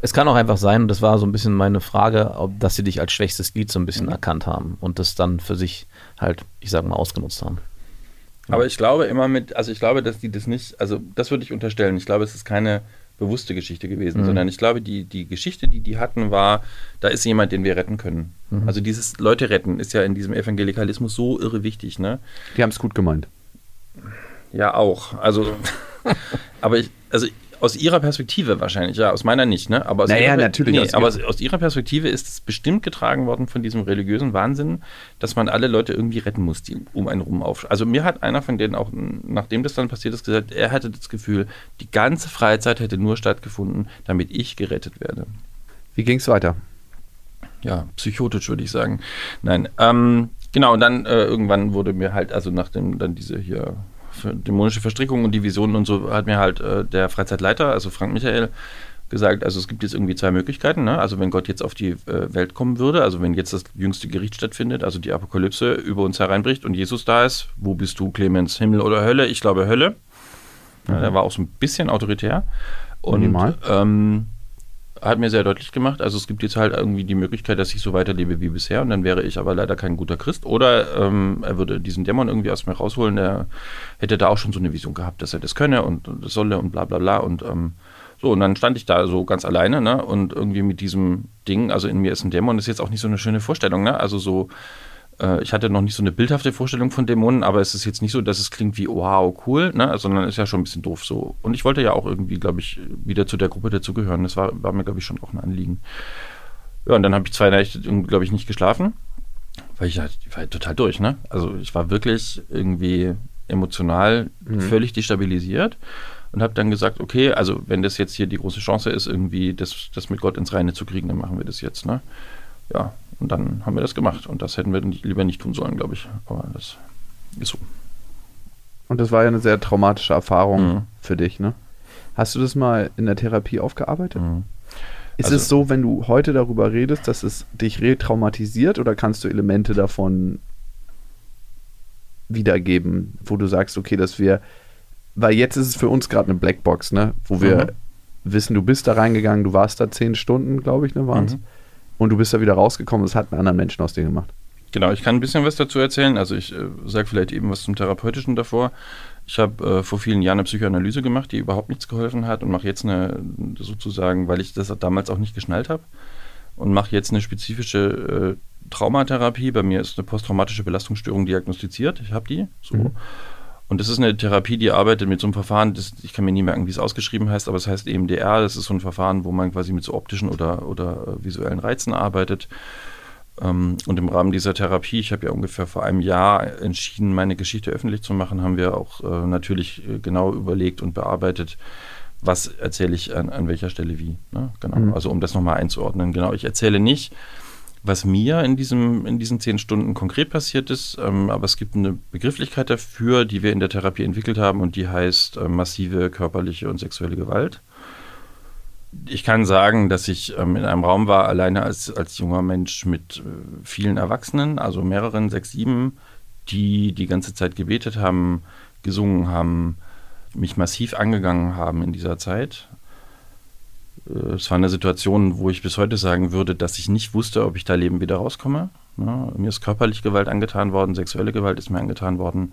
Es kann auch einfach sein, und das war so ein bisschen meine Frage, ob, dass sie dich als schwächstes Glied so ein bisschen erkannt haben und das dann für sich halt, ich sag mal, ausgenutzt haben. Aber ich glaube immer mit, also ich glaube, dass die das nicht, also das würde ich unterstellen. Ich glaube, es ist keine bewusste Geschichte gewesen, sondern ich glaube, die, die Geschichte, die die hatten, war, da ist jemand, den wir retten können. Also dieses Leute retten ist ja in diesem Evangelikalismus so irre wichtig, ne? Die haben es gut gemeint. Ja, auch. Also, aber ich, also aus ihrer Perspektive wahrscheinlich, ja, aus meiner nicht, ne? Aber aus Naja, ihrer, natürlich Nee, aus aber ihrer. aus, ihrer Perspektive ist es bestimmt getragen worden von diesem religiösen Wahnsinn, dass man alle Leute irgendwie retten muss, die um einen rum auf. Also mir hat einer von denen auch, nachdem das dann passiert ist, gesagt, er hatte das Gefühl, die ganze Freizeit hätte nur stattgefunden, damit ich gerettet werde. Wie ging es weiter? Ja, psychotisch würde ich sagen. Nein, ähm, genau, und dann äh, irgendwann wurde mir halt, also nachdem dann diese hier dämonische Verstrickung und die Visionen und so, hat mir halt äh, der Freizeitleiter, also Frank Michael, gesagt, also es gibt jetzt irgendwie zwei Möglichkeiten, ne? also wenn Gott jetzt auf die äh, Welt kommen würde, also wenn jetzt das jüngste Gericht stattfindet, also die Apokalypse über uns hereinbricht und Jesus da ist, wo bist du, Clemens, Himmel oder Hölle? Ich glaube Hölle. Ja, der war auch so ein bisschen autoritär. Und Minimal. ähm, hat mir sehr deutlich gemacht, also es gibt jetzt halt irgendwie die Möglichkeit, dass ich so weiterlebe wie bisher und dann wäre ich aber leider kein guter Christ. Oder ähm, er würde diesen Dämon irgendwie aus mir rausholen, der hätte da auch schon so eine Vision gehabt, dass er das könne und das solle und bla bla bla. Und ähm, so, und dann stand ich da so ganz alleine, ne? Und irgendwie mit diesem Ding, also in mir ist ein Dämon, ist jetzt auch nicht so eine schöne Vorstellung, ne? Also so Äh, ich hatte noch nicht so eine bildhafte Vorstellung von Dämonen, aber es ist jetzt nicht so, dass es klingt wie wow, cool, ne? sondern ist ja schon ein bisschen doof so. Und ich wollte ja auch irgendwie, glaube ich, wieder zu der Gruppe dazugehören. Das war, war mir, glaube ich, schon auch ein Anliegen. Ja, und dann habe ich zwei Nächte, glaube ich, nicht geschlafen, weil ich, halt, ich war halt total durch, ne? Also ich war wirklich irgendwie emotional mhm. völlig destabilisiert und habe dann gesagt, okay, also wenn das jetzt hier die große Chance ist, irgendwie das, das mit Gott ins Reine zu kriegen, dann machen wir das jetzt, ne? Ja, und dann haben wir das gemacht. Und das hätten wir lieber nicht tun sollen, glaube ich. Aber das ist so. Und das war ja eine sehr traumatische Erfahrung mhm. für dich, ne? Hast du das mal in der Therapie aufgearbeitet? Mhm. Ist also, es so, wenn du heute darüber redest, dass es dich retraumatisiert oder kannst du Elemente davon wiedergeben, wo du sagst, okay, dass wir, weil jetzt ist es für uns gerade eine Blackbox, ne? Wo wir mhm. wissen, du bist da reingegangen, du warst da zehn Stunden, glaube ich, ne, waren es. Mhm und du bist da wieder rausgekommen es hat einen anderen Menschen aus dir gemacht. Genau, ich kann ein bisschen was dazu erzählen. Also ich äh, sage vielleicht eben was zum Therapeutischen davor. Ich habe äh, vor vielen Jahren eine Psychoanalyse gemacht, die überhaupt nichts geholfen hat und mache jetzt eine sozusagen, weil ich das damals auch nicht geschnallt habe und mache jetzt eine spezifische äh, Traumatherapie. Bei mir ist eine posttraumatische Belastungsstörung diagnostiziert. Ich habe die. So. Mhm. Und das ist eine Therapie, die arbeitet mit so einem Verfahren, das, ich kann mir nie merken, wie es ausgeschrieben heißt, aber es heißt EMDR. Das ist so ein Verfahren, wo man quasi mit so optischen oder, oder äh, visuellen Reizen arbeitet. Ähm, und im Rahmen dieser Therapie, ich habe ja ungefähr vor einem Jahr entschieden, meine Geschichte öffentlich zu machen, haben wir auch äh, natürlich äh, genau überlegt und bearbeitet, was erzähle ich an, an welcher Stelle wie. Ne? Genau. Mhm. Also um das nochmal einzuordnen. Genau, ich erzähle nicht, was mir in, diesem, in diesen zehn Stunden konkret passiert ist. Ähm, aber es gibt eine Begrifflichkeit dafür, die wir in der Therapie entwickelt haben und die heißt äh, massive körperliche und sexuelle Gewalt. Ich kann sagen, dass ich ähm, in einem Raum war, alleine als, als junger Mensch mit äh, vielen Erwachsenen, also mehreren, sechs, sieben, die die ganze Zeit gebetet haben, gesungen haben, mich massiv angegangen haben in dieser Zeit. Es war eine Situation, wo ich bis heute sagen würde, dass ich nicht wusste, ob ich da lebend wieder rauskomme. Ja, mir ist körperliche Gewalt angetan worden, sexuelle Gewalt ist mir angetan worden.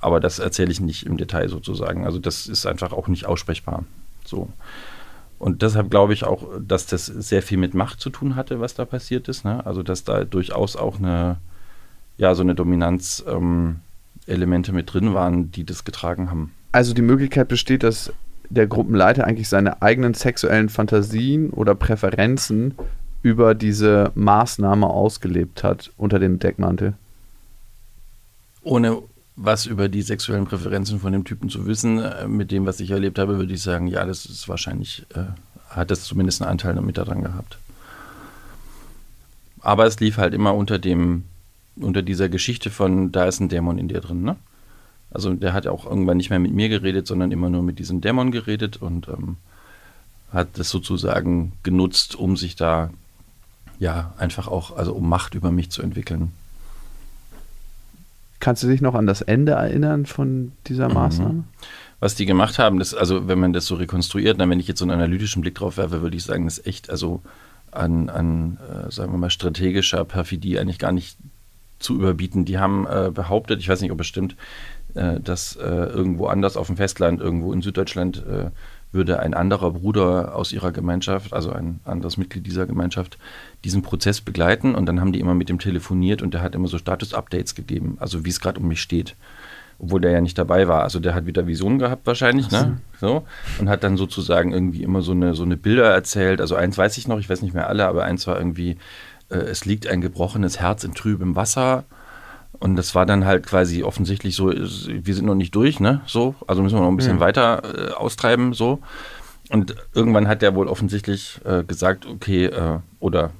Aber das erzähle ich nicht im Detail sozusagen. Also das ist einfach auch nicht aussprechbar. So. Und deshalb glaube ich auch, dass das sehr viel mit Macht zu tun hatte, was da passiert ist. Ne? Also dass da durchaus auch eine, ja, so eine Dominanz-Elemente ähm, mit drin waren, die das getragen haben. Also die Möglichkeit besteht, dass der Gruppenleiter eigentlich seine eigenen sexuellen Fantasien oder Präferenzen über diese Maßnahme ausgelebt hat unter dem Deckmantel. Ohne was über die sexuellen Präferenzen von dem Typen zu wissen, äh, mit dem, was ich erlebt habe, würde ich sagen, ja, das ist wahrscheinlich, äh, hat das zumindest einen Anteil damit daran gehabt. Aber es lief halt immer unter dem, unter dieser Geschichte von, da ist ein Dämon in dir drin, ne? Also der hat auch irgendwann nicht mehr mit mir geredet, sondern immer nur mit diesem Dämon geredet und ähm, hat das sozusagen genutzt, um sich da ja einfach auch, also um Macht über mich zu entwickeln. Kannst du dich noch an das Ende erinnern von dieser mhm. Maßnahme? Was die gemacht haben, das, also wenn man das so rekonstruiert, dann wenn ich jetzt so einen analytischen Blick drauf werfe, würde ich sagen, das ist echt, also an, an äh, sagen wir mal, strategischer Perfidie eigentlich gar nicht zu überbieten. Die haben äh, behauptet, ich weiß nicht, ob es stimmt, äh, dass äh, irgendwo anders auf dem Festland, irgendwo in Süddeutschland, äh, würde ein anderer Bruder aus ihrer Gemeinschaft, also ein anderes Mitglied dieser Gemeinschaft, diesen Prozess begleiten und dann haben die immer mit dem telefoniert und der hat immer so Status-Updates gegeben, also wie es gerade um mich steht. Obwohl der ja nicht dabei war. Also der hat wieder Visionen gehabt wahrscheinlich, ne? So. Und hat dann sozusagen irgendwie immer so eine, so eine Bilder erzählt. Also eins weiß ich noch, ich weiß nicht mehr alle, aber eins war irgendwie, äh, es liegt ein gebrochenes Herz in trübem Wasser und das war dann halt quasi offensichtlich so, wir sind noch nicht durch, ne? So, also müssen wir noch ein bisschen mhm. weiter äh, austreiben, so. Und irgendwann hat der wohl offensichtlich äh, gesagt, okay, äh, oder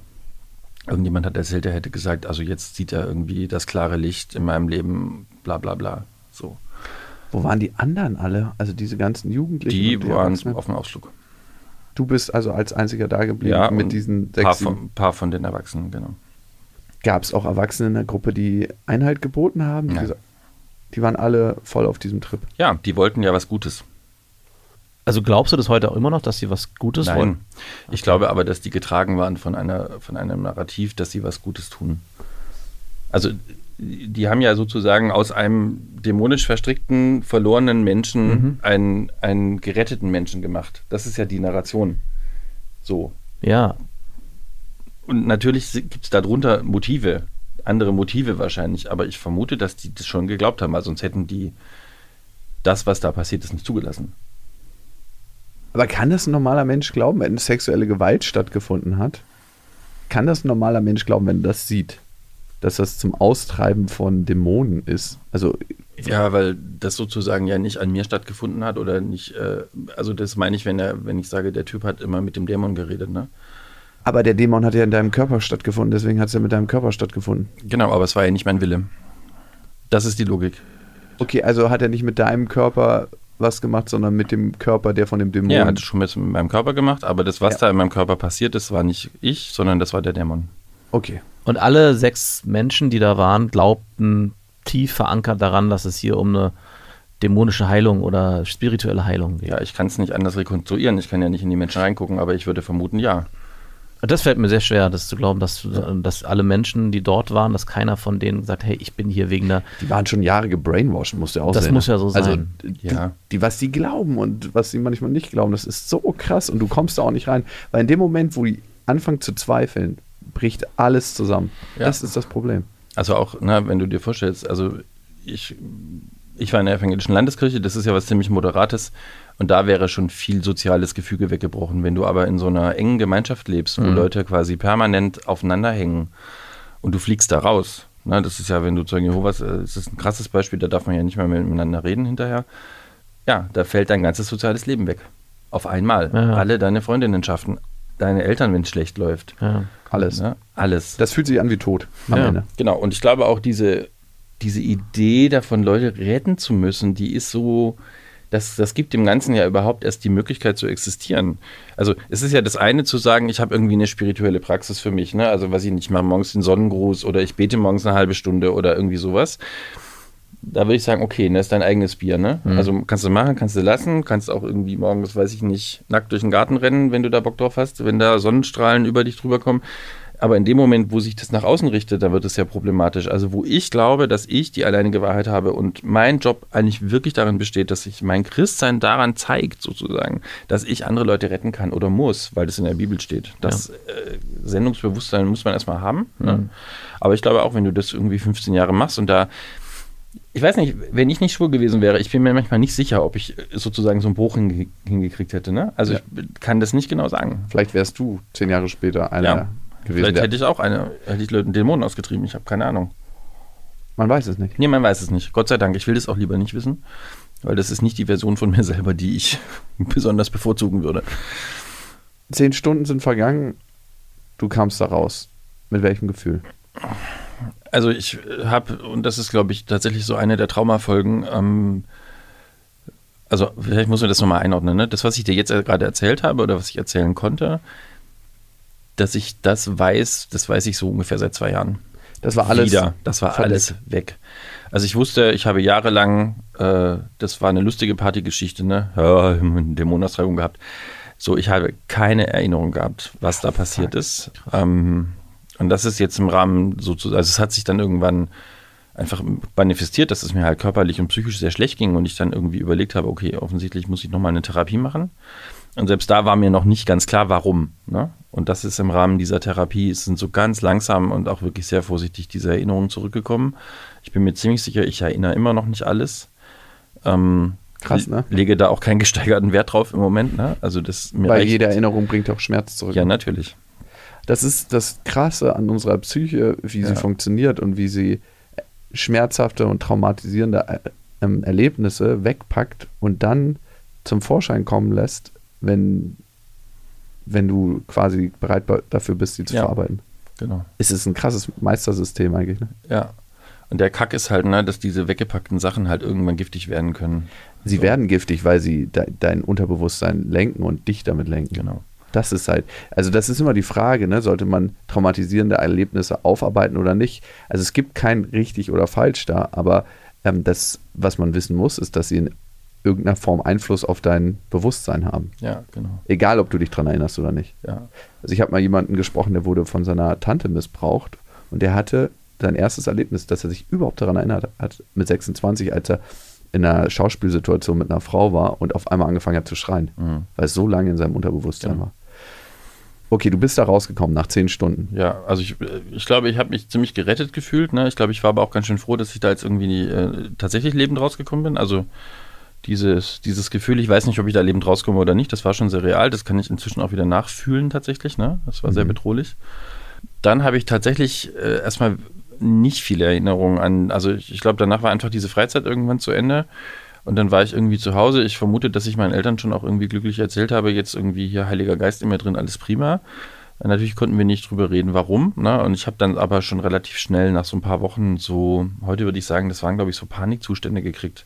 irgendjemand hat erzählt, er hätte gesagt, also jetzt sieht er irgendwie das klare Licht in meinem Leben, bla bla bla. So. Wo waren die anderen alle? Also diese ganzen Jugendlichen? Die, die waren auf dem Ausflug. Du bist also als einziger da geblieben ja, mit diesen sechs. Paar von, paar von den Erwachsenen, genau. Gab es auch Erwachsene in der Gruppe, die Einhalt geboten haben? Die, gesagt, die waren alle voll auf diesem Trip. Ja, die wollten ja was Gutes. Also glaubst du das heute auch immer noch, dass sie was Gutes Nein. wollen? Ich glaube aber, dass die getragen waren von, einer, von einem Narrativ, dass sie was Gutes tun. Also die haben ja sozusagen aus einem dämonisch verstrickten, verlorenen Menschen mhm. einen, einen geretteten Menschen gemacht. Das ist ja die Narration. So. Ja. Und natürlich gibt es darunter Motive. andere Motive wahrscheinlich, aber ich vermute, dass die das schon geglaubt haben, weil sonst hätten die das, was da passiert ist, nicht zugelassen. Aber kann das ein normaler Mensch glauben, wenn sexuelle Gewalt stattgefunden hat? Kann das ein normaler Mensch glauben, wenn er das sieht? Dass das zum Austreiben von Dämonen ist? Also, Ja, weil das sozusagen ja nicht an mir stattgefunden hat oder nicht, äh, also das meine ich, wenn er, wenn ich sage, der Typ hat immer mit dem Dämon geredet, ne? Aber der Dämon hat ja in deinem Körper stattgefunden, deswegen hat es ja mit deinem Körper stattgefunden. Genau, aber es war ja nicht mein Wille. Das ist die Logik. Okay, also hat er nicht mit deinem Körper was gemacht, sondern mit dem Körper, der von dem Dämon. Ja, er hat es schon mit meinem Körper gemacht, aber das, was Ja. da in meinem Körper passiert ist, war nicht ich, sondern das war der Dämon. Okay. Und alle sechs Menschen, die da waren, glaubten tief verankert daran, dass es hier um eine dämonische Heilung oder spirituelle Heilung geht. Ja, ich kann es nicht anders rekonstruieren. Ich kann ja nicht in die Menschen reingucken, aber ich würde vermuten, ja. Das fällt mir sehr schwer, das zu glauben, dass, dass alle Menschen, die dort waren, dass keiner von denen gesagt, hey, ich bin hier wegen der. Die waren schon Jahre gebrainwashed, muss ja auch Das sein. muss ja so Also, sein. die, Ja. die, was sie glauben und was sie manchmal nicht glauben, das ist so krass und du kommst da auch nicht rein. Weil in dem Moment, wo die anfangen zu zweifeln, bricht alles zusammen. Ja. Das ist das Problem. Also auch, na, wenn du dir vorstellst, also ich, ich war in der evangelischen Landeskirche, das ist ja was ziemlich Moderates und da wäre schon viel soziales Gefüge weggebrochen. Wenn du aber in so einer engen Gemeinschaft lebst, wo Leute quasi permanent aufeinander hängen und du fliegst da raus, na, das ist ja, wenn du Zeugen Jehovas, äh, das ist ein krasses Beispiel, da darf man ja nicht mehr miteinander reden hinterher. Ja, da fällt dein ganzes soziales Leben weg. Auf einmal. Ja. Alle deine Freundinnen schaffen, deine Eltern, wenn es schlecht läuft. Ja. Alles. Ne? Alles. Das fühlt sich an wie tot am Ja. Ende. Genau, und ich glaube auch diese, diese Idee davon, Leute retten zu müssen, die ist so, das, das gibt dem Ganzen ja überhaupt erst die Möglichkeit zu existieren. Also es ist ja das eine zu sagen, ich habe irgendwie eine spirituelle Praxis für mich, ne? Also was ich nicht, ich mache morgens den Sonnengruß oder ich bete morgens eine halbe Stunde oder irgendwie sowas. Da würde ich sagen, okay, das ist dein eigenes Bier, ne? Also kannst du machen, kannst du lassen, kannst auch irgendwie morgens, weiß ich nicht, nackt durch den Garten rennen, wenn du da Bock drauf hast, wenn da Sonnenstrahlen über dich drüber kommen. Aber in dem Moment, wo sich das nach außen richtet, da wird es ja problematisch. Also wo ich glaube, dass ich die alleinige Wahrheit habe und mein Job eigentlich wirklich darin besteht, dass sich mein Christsein daran zeigt, sozusagen, dass ich andere Leute retten kann oder muss, weil das in der Bibel steht. Das äh, Sendungsbewusstsein muss man erstmal haben. Ne? Aber ich glaube auch, wenn du das irgendwie 15 Jahre machst und da ich weiß nicht, wenn ich nicht schwul gewesen wäre, ich bin mir manchmal nicht sicher, ob ich äh, sozusagen so einen Bruch hinge hingekriegt hätte. Ne? Also Ja. ich kann das nicht genau sagen. Vielleicht wärst du zehn Jahre später einer Ja. Gewesen. Vielleicht hätte ich auch eine, hätte ich Leuten Dämonen ausgetrieben. Ich habe keine Ahnung. man weiß es nicht. Nee, man weiß es nicht. Gott sei Dank. Ich will das auch lieber nicht wissen, weil das ist nicht die Version von mir selber, die ich besonders bevorzugen würde. Zehn Stunden sind vergangen. Du kamst da raus. Mit welchem Gefühl? Also ich habe, und das ist, glaube ich, tatsächlich so eine der Traumafolgen, ähm, also vielleicht muss man das nochmal einordnen, ne? Das, was ich dir jetzt gerade erzählt habe oder was ich erzählen konnte, dass ich das weiß, das weiß ich so ungefähr seit zwei Jahren. Das war alles. Wieder. Das war verdeckt. alles weg. Also ich wusste, ich habe jahrelang, äh, das war eine lustige Partygeschichte, ne? Ja, eine Dämonenaustreibung gehabt. So, ich habe keine Erinnerung gehabt, was da passiert ist. Ähm, und das ist jetzt im Rahmen sozusagen, also es hat sich dann irgendwann einfach manifestiert, dass es mir halt körperlich und psychisch sehr schlecht ging und ich dann irgendwie überlegt habe, okay, offensichtlich muss ich nochmal eine Therapie machen. Und selbst da war mir noch nicht ganz klar, warum. Ne? Und das ist im Rahmen dieser Therapie, es sind so ganz langsam und auch wirklich sehr vorsichtig diese Erinnerungen zurückgekommen. Ich bin mir ziemlich sicher, ich erinnere immer noch nicht alles. Ähm, Krass, ne? Lege da auch keinen gesteigerten Wert drauf im Moment. Ne? Also das mir Weil reicht- jede Erinnerung bringt auch Schmerz zurück. Ja, natürlich. Das ist das Krasse an unserer Psyche, wie sie Ja. funktioniert und wie sie schmerzhafte und traumatisierende äh, ähm, Erlebnisse wegpackt und dann zum Vorschein kommen lässt, wenn, wenn du quasi bereit be- dafür bist, sie zu Ja. verarbeiten. Genau. Es ist ein krasses Meistersystem eigentlich. Ne? Ja. Und der Kack ist halt, ne, dass diese weggepackten Sachen halt irgendwann giftig werden können. Sie So. werden giftig, weil sie de dein Unterbewusstsein lenken und dich damit lenken. Genau. Das ist halt, also das ist immer die Frage, ne? sollte man traumatisierende Erlebnisse aufarbeiten oder nicht? Also es gibt kein richtig oder falsch da, aber ähm, das, was man wissen muss, ist, dass sie in irgendeiner Form Einfluss auf dein Bewusstsein haben. Ja, genau. Egal, ob du dich dran erinnerst oder nicht. Ja. Also ich habe mal jemanden gesprochen, der wurde von seiner Tante missbraucht und der hatte sein erstes Erlebnis, dass er sich überhaupt daran erinnert hat, mit 26, als er in einer Schauspielsituation mit einer Frau war und auf einmal angefangen hat zu schreien, Mhm. weil es so lange in seinem Unterbewusstsein Genau. war. Okay, du bist da rausgekommen nach zehn Stunden. Ja, also ich, ich glaube, ich habe mich ziemlich gerettet gefühlt. Ne? Ich glaube, ich war aber auch ganz schön froh, dass ich da jetzt irgendwie äh, tatsächlich lebend rausgekommen bin. Also dieses, dieses Gefühl, ich weiß nicht, ob ich da lebend rauskomme oder nicht, das war schon sehr real. Das kann ich inzwischen auch wieder nachfühlen tatsächlich. Ne? Das war mhm. sehr bedrohlich. Dann habe ich tatsächlich äh, erstmal nicht viele Erinnerungen an, also ich, ich glaube, danach war einfach diese Freizeit irgendwann zu Ende. Und dann war ich irgendwie zu Hause. Ich vermute, dass ich meinen Eltern schon auch irgendwie glücklich erzählt habe, jetzt irgendwie hier Heiliger Geist in mir drin, alles prima. Natürlich konnten wir nicht drüber reden, warum. Ne? Und ich habe dann aber schon relativ schnell nach so ein paar Wochen so, heute würde ich sagen, das waren, glaube ich, so Panikzustände gekriegt.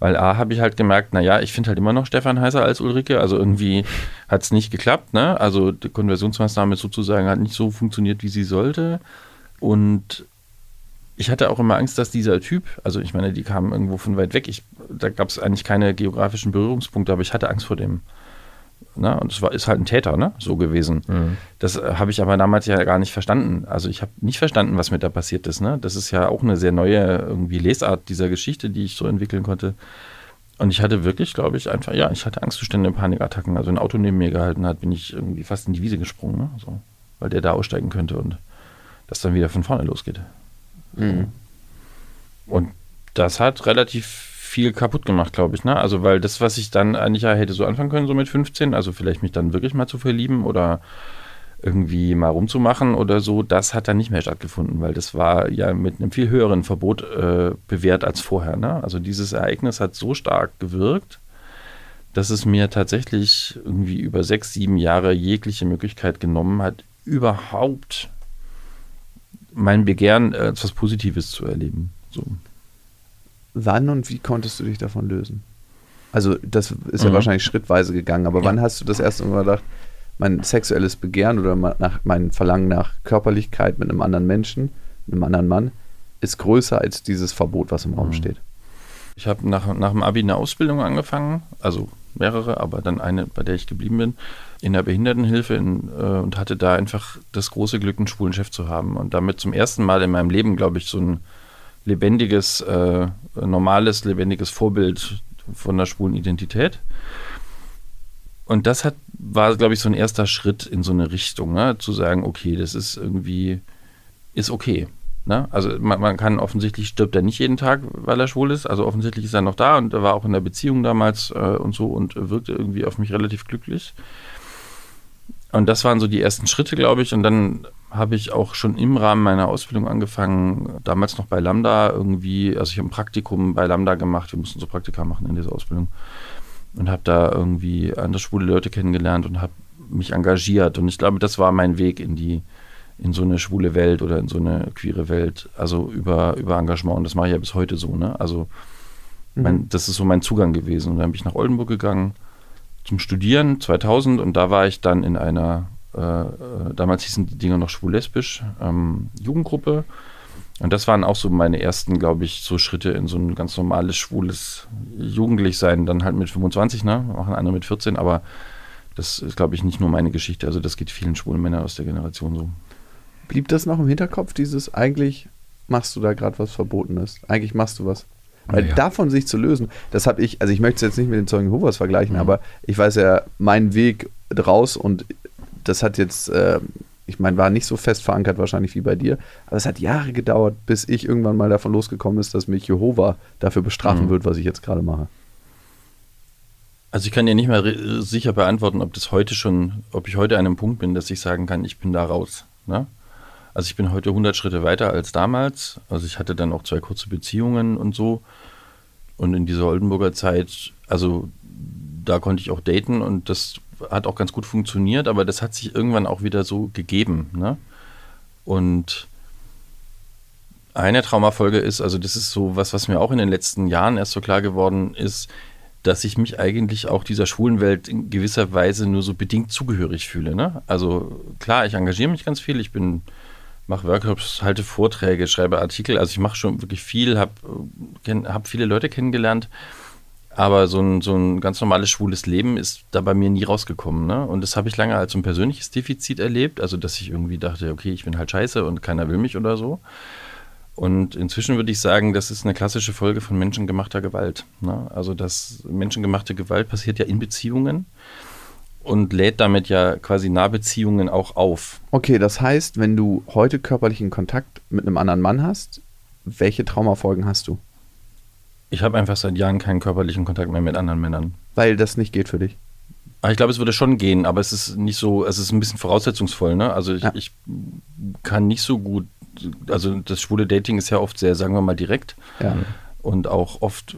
Weil A, habe ich halt gemerkt, naja, ich finde halt immer noch Stefan heißer als Ulrike. Also irgendwie hat es nicht geklappt. Ne? Also die Konversionsmaßnahme sozusagen hat nicht so funktioniert, wie sie sollte. Und ich hatte auch immer Angst, dass dieser Typ, also ich meine, die kamen irgendwo von weit weg. Ich, da gab es eigentlich keine geografischen Berührungspunkte, aber ich hatte Angst vor dem. Na, und es war, ist halt ein Täter, ne? So gewesen. Mhm. Das äh, habe ich aber damals ja gar nicht verstanden. Also ich habe nicht verstanden, was mir da passiert ist. Ne? Das ist ja auch eine sehr neue irgendwie Lesart dieser Geschichte, die ich so entwickeln konnte. Und ich hatte wirklich, glaube ich, einfach, ja, ich hatte Angstzustände, Panikattacken. Also ein Auto neben mir gehalten hat, bin ich irgendwie fast in die Wiese gesprungen, ne? so, weil der da aussteigen könnte und das dann wieder von vorne losgeht. Mhm. Und das hat relativ viel kaputt gemacht, glaube ich. Ne? Also, weil das, was ich dann eigentlich hätte so anfangen können, so mit 15, also vielleicht mich dann wirklich mal zu verlieben oder irgendwie mal rumzumachen oder so, das hat dann nicht mehr stattgefunden, weil das war ja mit einem viel höheren Verbot äh, bewährt als vorher. Ne? Also dieses Ereignis hat so stark gewirkt, dass es mir tatsächlich irgendwie über sechs, sieben Jahre jegliche Möglichkeit genommen hat, überhaupt mein Begehren äh, etwas Positives zu erleben. So. Wann und wie konntest du dich davon lösen? Also, das ist ja mhm. wahrscheinlich schrittweise gegangen, aber ja. wann hast du das erste Mal gedacht, mein sexuelles Begehren oder nach, mein Verlangen nach Körperlichkeit mit einem anderen Menschen, einem anderen Mann, ist größer als dieses Verbot, was im Raum mhm. steht? Ich habe nach, nach dem Abi eine Ausbildung angefangen, also mehrere, aber dann eine, bei der ich geblieben bin, in der Behindertenhilfe in, äh, und hatte da einfach das große Glück, einen schwulen Chef zu haben. Und damit zum ersten Mal in meinem Leben, glaube ich, so ein lebendiges, äh, normales, lebendiges Vorbild von der schwulen Identität. Und das hat, war, glaube ich, so ein erster Schritt in so eine Richtung, ne? zu sagen, okay, das ist irgendwie, ist okay. Ne? Also man, man, kann offensichtlich stirbt er nicht jeden Tag, weil er schwul ist. Also offensichtlich ist er noch da und er war auch in der Beziehung damals äh, und so und wirkte irgendwie auf mich relativ glücklich. Und das waren so die ersten Schritte, glaube ich. Und dann habe ich auch schon im Rahmen meiner Ausbildung angefangen, damals noch bei Lambda irgendwie, also ich habe ein Praktikum bei Lambda gemacht, wir mussten so Praktika machen in dieser Ausbildung und habe da irgendwie andere schwule Leute kennengelernt und habe mich engagiert. Und ich glaube, das war mein Weg in die in so eine schwule Welt oder in so eine queere Welt, also über, über Engagement. Und das mache ich ja bis heute so. Ne? Also mein, mhm. das ist so mein Zugang gewesen. Und dann bin ich nach Oldenburg gegangen zum Studieren 2000 und da war ich dann in einer, äh, äh, damals hießen die Dinge noch schwul-lesbisch, ähm, Jugendgruppe. Und das waren auch so meine ersten, glaube ich, so Schritte in so ein ganz normales schwules Jugendlichsein, dann halt mit 25, ne? Machen andere mit 14, aber das ist, glaube ich, nicht nur meine Geschichte. Also das geht vielen schwulen Männern aus der Generation so. Blieb das noch im Hinterkopf, dieses eigentlich machst du da gerade was Verbotenes? Eigentlich machst du was. Weil ja. davon sich zu lösen, das habe ich, also ich möchte es jetzt nicht mit den Zeugen Jehovas vergleichen, mhm. aber ich weiß ja, mein Weg raus und das hat jetzt, äh, ich meine, war nicht so fest verankert wahrscheinlich wie bei dir, aber es hat Jahre gedauert, bis ich irgendwann mal davon losgekommen ist, dass mich Jehova dafür bestrafen mhm. wird, was ich jetzt gerade mache. Also ich kann dir nicht mal sicher beantworten, ob das heute schon, ob ich heute an einem Punkt bin, dass ich sagen kann, ich bin da raus. Ne? Also ich bin heute 100 Schritte weiter als damals. Also ich hatte dann auch zwei kurze Beziehungen und so. Und in dieser Oldenburger Zeit, also da konnte ich auch daten und das hat auch ganz gut funktioniert, aber das hat sich irgendwann auch wieder so gegeben. Ne? Und eine Traumafolge ist, also das ist so was, was mir auch in den letzten Jahren erst so klar geworden ist, dass ich mich eigentlich auch dieser schwulen Welt in gewisser Weise nur so bedingt zugehörig fühle. Ne? Also klar, ich engagiere mich ganz viel, ich bin mache Workshops, halte Vorträge, schreibe Artikel. Also ich mache schon wirklich viel, habe hab viele Leute kennengelernt. Aber so ein, so ein ganz normales schwules Leben ist da bei mir nie rausgekommen. Ne? Und das habe ich lange als so ein persönliches Defizit erlebt. Also, dass ich irgendwie dachte, okay, ich bin halt scheiße und keiner will mich oder so. Und inzwischen würde ich sagen, das ist eine klassische Folge von menschengemachter Gewalt. Ne? Also, das menschengemachte Gewalt passiert ja in Beziehungen. und lädt damit ja quasi Nahbeziehungen auch auf. Okay, das heißt, wenn du heute körperlichen Kontakt mit einem anderen Mann hast, welche Traumafolgen hast du? Ich habe einfach seit Jahren keinen körperlichen Kontakt mehr mit anderen Männern. Weil das nicht geht für dich. Aber ich glaube, es würde schon gehen, aber es ist nicht so, es ist ein bisschen voraussetzungsvoll, ne? Also ich, Ja. ich kann nicht so gut, also das schwule Dating ist ja oft sehr, sagen wir mal, direkt. Ja. Und auch oft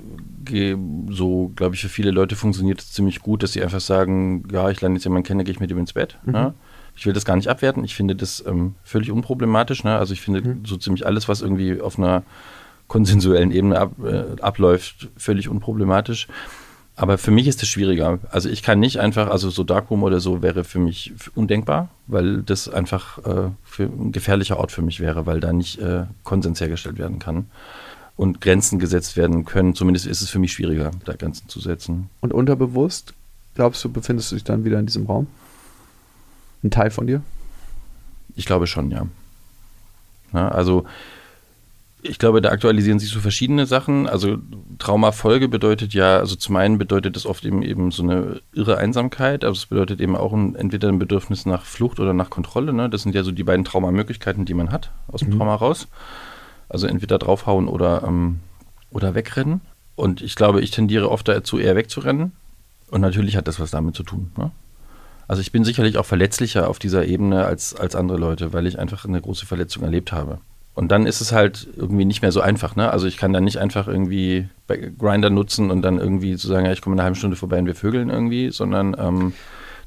so, glaube ich, für viele Leute funktioniert es ziemlich gut, dass sie einfach sagen, ja, ich lerne jetzt jemanden kennen, gehe ich mit ihm ins Bett. Ne? Ich will das gar nicht abwerten. Ich finde das ähm, völlig unproblematisch. Ne? Also ich finde so ziemlich alles, was irgendwie auf einer konsensuellen Ebene ab, äh, abläuft, völlig unproblematisch. Aber für mich ist das schwieriger. Also ich kann nicht einfach, also so Darkroom oder so wäre für mich undenkbar, weil das einfach äh, ein gefährlicher Ort für mich wäre, weil da nicht äh, Konsens hergestellt werden kann und Grenzen gesetzt werden können. Zumindest ist es für mich schwieriger, da Grenzen zu setzen. Und unterbewusst, glaubst du, befindest du dich dann wieder in diesem Raum? Ein Teil von dir? Ich glaube schon, ja. Na, also ich glaube, da aktualisieren sich so verschiedene Sachen. Also Traumafolge bedeutet ja, also zum einen bedeutet es oft eben eben so eine irre Einsamkeit, aber es bedeutet eben auch ein, entweder ein Bedürfnis nach Flucht oder nach Kontrolle. Ne? Das sind ja so die beiden Traumamöglichkeiten, die man hat aus dem Trauma raus. Also entweder draufhauen oder, ähm, oder wegrennen. Und ich glaube, ich tendiere oft dazu, eher wegzurennen. Und natürlich hat das was damit zu tun. Ne? Also ich bin sicherlich auch verletzlicher auf dieser Ebene als, als andere Leute, weil ich einfach eine große Verletzung erlebt habe. Und dann ist es halt irgendwie nicht mehr so einfach. Ne? Also ich kann dann nicht einfach irgendwie bei Grinder nutzen und dann irgendwie zu sagen, ja, ich komme in einer halben Stunde vorbei und wir vögeln irgendwie, sondern ähm,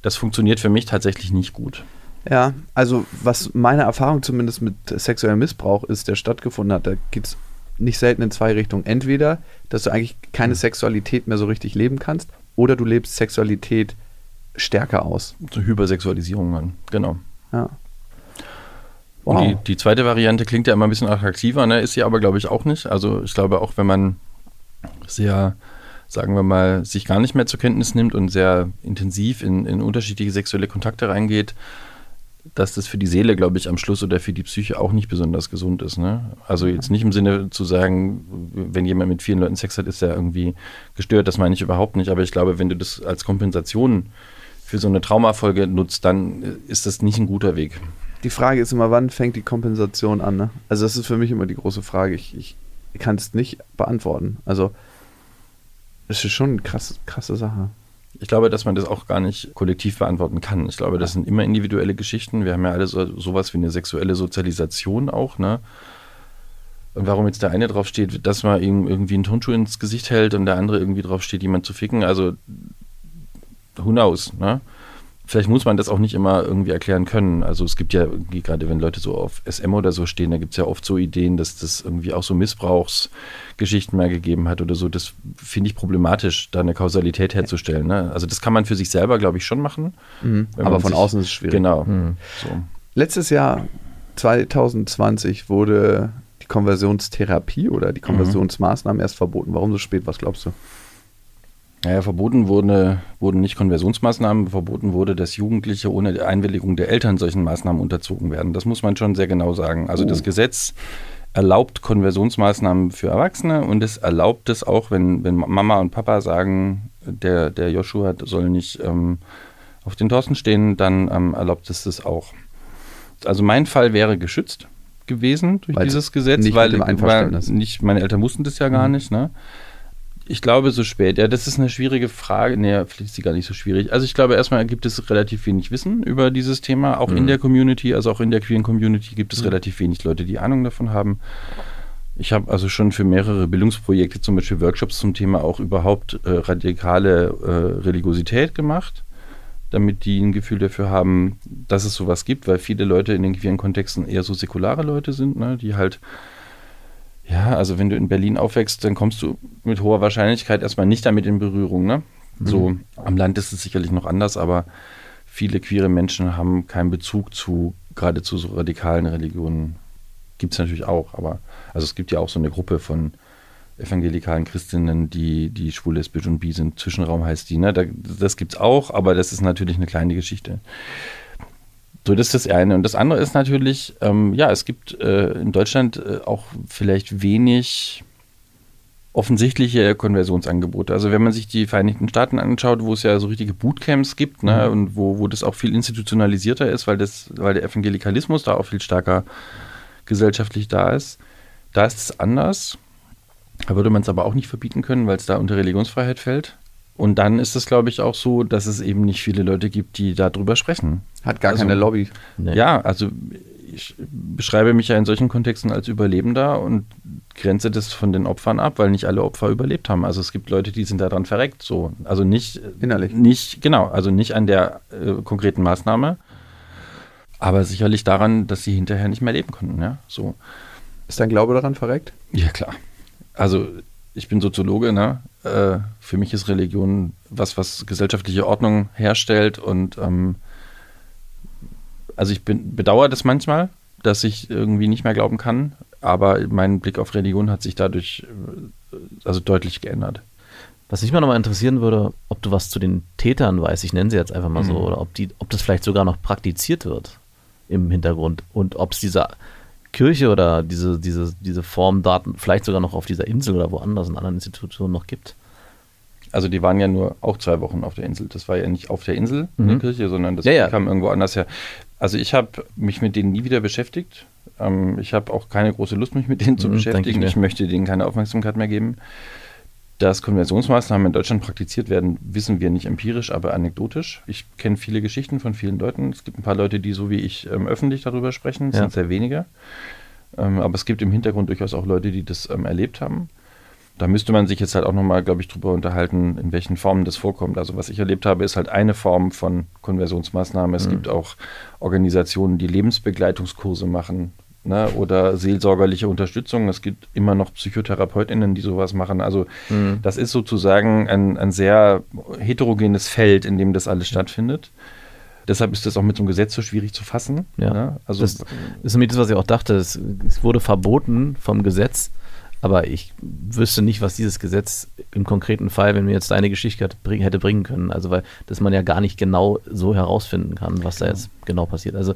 das funktioniert für mich tatsächlich nicht gut. Ja, also was meine Erfahrung zumindest mit sexuellem Missbrauch ist, der stattgefunden hat, da geht es nicht selten in zwei Richtungen. Entweder, dass du eigentlich keine Sexualität mehr so richtig leben kannst, oder du lebst Sexualität stärker aus. So Hypersexualisierung dann, genau. Ja. Und die, die zweite Variante klingt ja immer ein bisschen attraktiver, ne? ist sie aber, glaube ich, auch nicht. Also ich glaube auch, wenn man sehr, sagen wir mal, sich gar nicht mehr zur Kenntnis nimmt und sehr intensiv in, in unterschiedliche sexuelle Kontakte reingeht, dass das für die Seele, glaube ich, am Schluss oder für die Psyche auch nicht besonders gesund ist. Ne? Also jetzt nicht im Sinne zu sagen, wenn jemand mit vielen Leuten Sex hat, ist er irgendwie gestört, das meine ich überhaupt nicht. Aber ich glaube, wenn du das als Kompensation für so eine Traumafolge nutzt, dann ist das nicht ein guter Weg. Die Frage ist immer, wann fängt die Kompensation an? Ne? Also das ist für mich immer die große Frage. Ich, ich kann es nicht beantworten. Also es ist schon eine krasse, krasse Sache. Ich glaube, dass man das auch gar nicht kollektiv beantworten kann. Ich glaube, das sind immer individuelle Geschichten. Wir haben ja alle so, sowas wie eine sexuelle Sozialisation auch, ne? Und warum jetzt der eine drauf steht, dass man ihm irgendwie einen Turnschuh ins Gesicht hält und der andere irgendwie drauf steht, jemand zu ficken, also who knows, ne? Vielleicht muss man das auch nicht immer irgendwie erklären können. Also es gibt ja gerade wenn Leute so auf SM oder so stehen, da gibt es ja oft so Ideen, dass das irgendwie auch so Missbrauchsgeschichten mehr gegeben hat oder so. Das finde ich problematisch, da eine Kausalität herzustellen. Ne? Also das kann man für sich selber, glaube ich, schon machen. Wenn Aber von sich- außen ist es schwierig. Genau. Hm. So. Letztes Jahr, 2020, wurde die Konversionstherapie oder die Konversionsmaßnahmen erst verboten. Warum so spät? Was glaubst du? Naja, verboten wurde, wurden nicht Konversionsmaßnahmen, verboten wurde, dass Jugendliche ohne die Einwilligung der Eltern solchen Maßnahmen unterzogen werden. Das muss man schon sehr genau sagen. Also Oh. das Gesetz erlaubt Konversionsmaßnahmen für Erwachsene und es erlaubt es auch, wenn, wenn Mama und Papa sagen, der, der Joshua soll nicht ähm, auf den Thorsten stehen, dann ähm, erlaubt es das auch. Also mein Fall wäre geschützt gewesen durch Weil dieses Gesetz, weil, weil nicht, meine Eltern wussten das ja gar nicht, ne? Ich glaube, so spät. Ja, das ist eine schwierige Frage. Nee, vielleicht ist sie gar nicht so schwierig. Also ich glaube, erstmal gibt es relativ wenig Wissen über dieses Thema. Auch in der Community, also auch in der queeren Community gibt es relativ wenig Leute, die Ahnung davon haben. Ich habe also schon für mehrere Bildungsprojekte, zum Beispiel Workshops zum Thema auch überhaupt äh, radikale äh, Religiosität gemacht, damit die ein Gefühl dafür haben, dass es sowas gibt, weil viele Leute in den queeren Kontexten eher so säkulare Leute sind, ne, die halt ja, also wenn du in Berlin aufwächst, dann kommst du mit hoher Wahrscheinlichkeit erstmal nicht damit in Berührung. Ne? So am Land ist es sicherlich noch anders, aber viele queere Menschen haben keinen Bezug zu gerade zu so radikalen Religionen. Gibt es natürlich auch, aber also es gibt ja auch so eine Gruppe von evangelikalen Christinnen, die, die schwul, lesbisch und bi sind. Zwischenraum heißt die, ne? Da, das gibt's auch, aber das ist natürlich eine kleine Geschichte. So, das ist das eine. Und das andere ist natürlich, ähm, ja, es gibt äh, in Deutschland äh, auch vielleicht wenig offensichtliche Konversionsangebote. Also wenn man sich die Vereinigten Staaten anschaut, wo es ja so richtige Bootcamps gibt ne, und wo, wo das auch viel institutionalisierter ist, weil, das, weil der Evangelikalismus da auch viel stärker gesellschaftlich da ist, da ist es anders. Da würde man es aber auch nicht verbieten können, weil es da unter Religionsfreiheit fällt. Und dann ist es, glaube ich, auch so, dass es eben nicht viele Leute gibt, die darüber sprechen. Hat gar Also- keine Lobby. Nee. Ja, also ich beschreibe mich ja in solchen Kontexten als Überlebender und grenze das von den Opfern ab, weil nicht alle Opfer überlebt haben. Also es gibt Leute, die sind daran verreckt, so. Also nicht Innerlich. Nicht, genau, also nicht an der äh, konkreten Maßnahme, aber sicherlich daran, dass sie hinterher nicht mehr leben konnten, ja. So. Ist dein Glaube daran verreckt? Ja, klar. Also ich bin Soziologe, ne? Äh, für mich ist Religion was, was gesellschaftliche Ordnung herstellt und ähm, also ich bin, bedauere das manchmal, dass ich irgendwie nicht mehr glauben kann, aber mein Blick auf Religion hat sich dadurch äh, also deutlich geändert. Was mich mal nochmal interessieren würde, ob du was zu den Tätern weißt, ich nenne sie jetzt einfach mal so, Mhm. oder ob, die, ob das vielleicht sogar noch praktiziert wird im Hintergrund und ob es diese Kirche oder diese, diese, diese Formdaten vielleicht sogar noch auf dieser Insel oder woanders in anderen Institutionen noch gibt. Also die waren ja nur auch zwei Wochen auf der Insel. Das war ja nicht auf der Insel in Mhm. der Kirche, sondern das Ja, ja. kam irgendwo anders her. Also ich habe mich mit denen nie wieder beschäftigt. Ähm, ich habe auch keine große Lust, mich mit denen zu Mhm, beschäftigen. ich Ich, möchte denen keine Aufmerksamkeit mehr geben. Dass Konversionsmaßnahmen in Deutschland praktiziert werden, wissen wir nicht empirisch, aber anekdotisch. Ich kenne viele Geschichten von vielen Leuten. Es gibt ein paar Leute, die so wie ich ähm, öffentlich darüber sprechen. Es Ja. sind sehr wenige. Ähm, aber es gibt im Hintergrund durchaus auch Leute, die das ähm, erlebt haben. Da müsste man sich jetzt halt auch nochmal, glaube ich, drüber unterhalten, in welchen Formen das vorkommt. Also was ich erlebt habe, ist halt eine Form von Konversionsmaßnahme. Es gibt auch Organisationen, die Lebensbegleitungskurse machen ne, oder seelsorgerliche Unterstützung. Es gibt immer noch PsychotherapeutInnen, die sowas machen. Also das ist sozusagen ein, ein sehr heterogenes Feld, in dem das alles stattfindet. Deshalb ist das auch mit so einem Gesetz so schwierig zu fassen. Ja. ne? Also das ist nämlich das, was ich auch dachte. Es, es wurde verboten vom Gesetz, aber ich wüsste nicht, was dieses Gesetz im konkreten Fall, wenn mir jetzt deine Geschichte hätte, bring- hätte bringen können. Also, weil das man ja gar nicht genau so herausfinden kann, was da jetzt genau passiert. Also,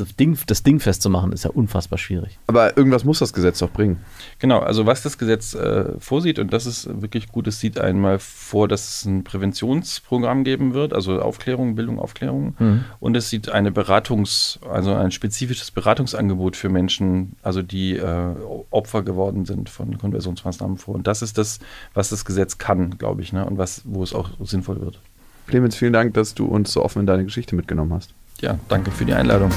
das Ding, das Ding festzumachen, ist ja unfassbar schwierig. Aber irgendwas muss das Gesetz doch bringen. Genau, also was das Gesetz äh, vorsieht, und das ist wirklich gut, es sieht einmal vor, dass es ein Präventionsprogramm geben wird, also Aufklärung, Bildung, Aufklärung. Mhm. Und es sieht eine Beratungs-, also ein spezifisches Beratungsangebot für Menschen, also die äh, Opfer geworden sind von Konversionsmaßnahmen vor. Und das ist das, was das Gesetz kann, glaube ich, ne? und was, wo es auch sinnvoll wird. Clemens, vielen Dank, dass du uns so offen in deine Geschichte mitgenommen hast. Ja, danke für die Einladung.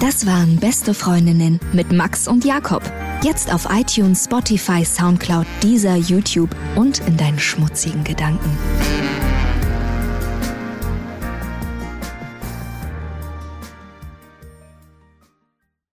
Das waren Beste Freundinnen mit Max und Jakob. Jetzt auf iTunes, Spotify, Soundcloud, dieser YouTube und in deinen schmutzigen Gedanken.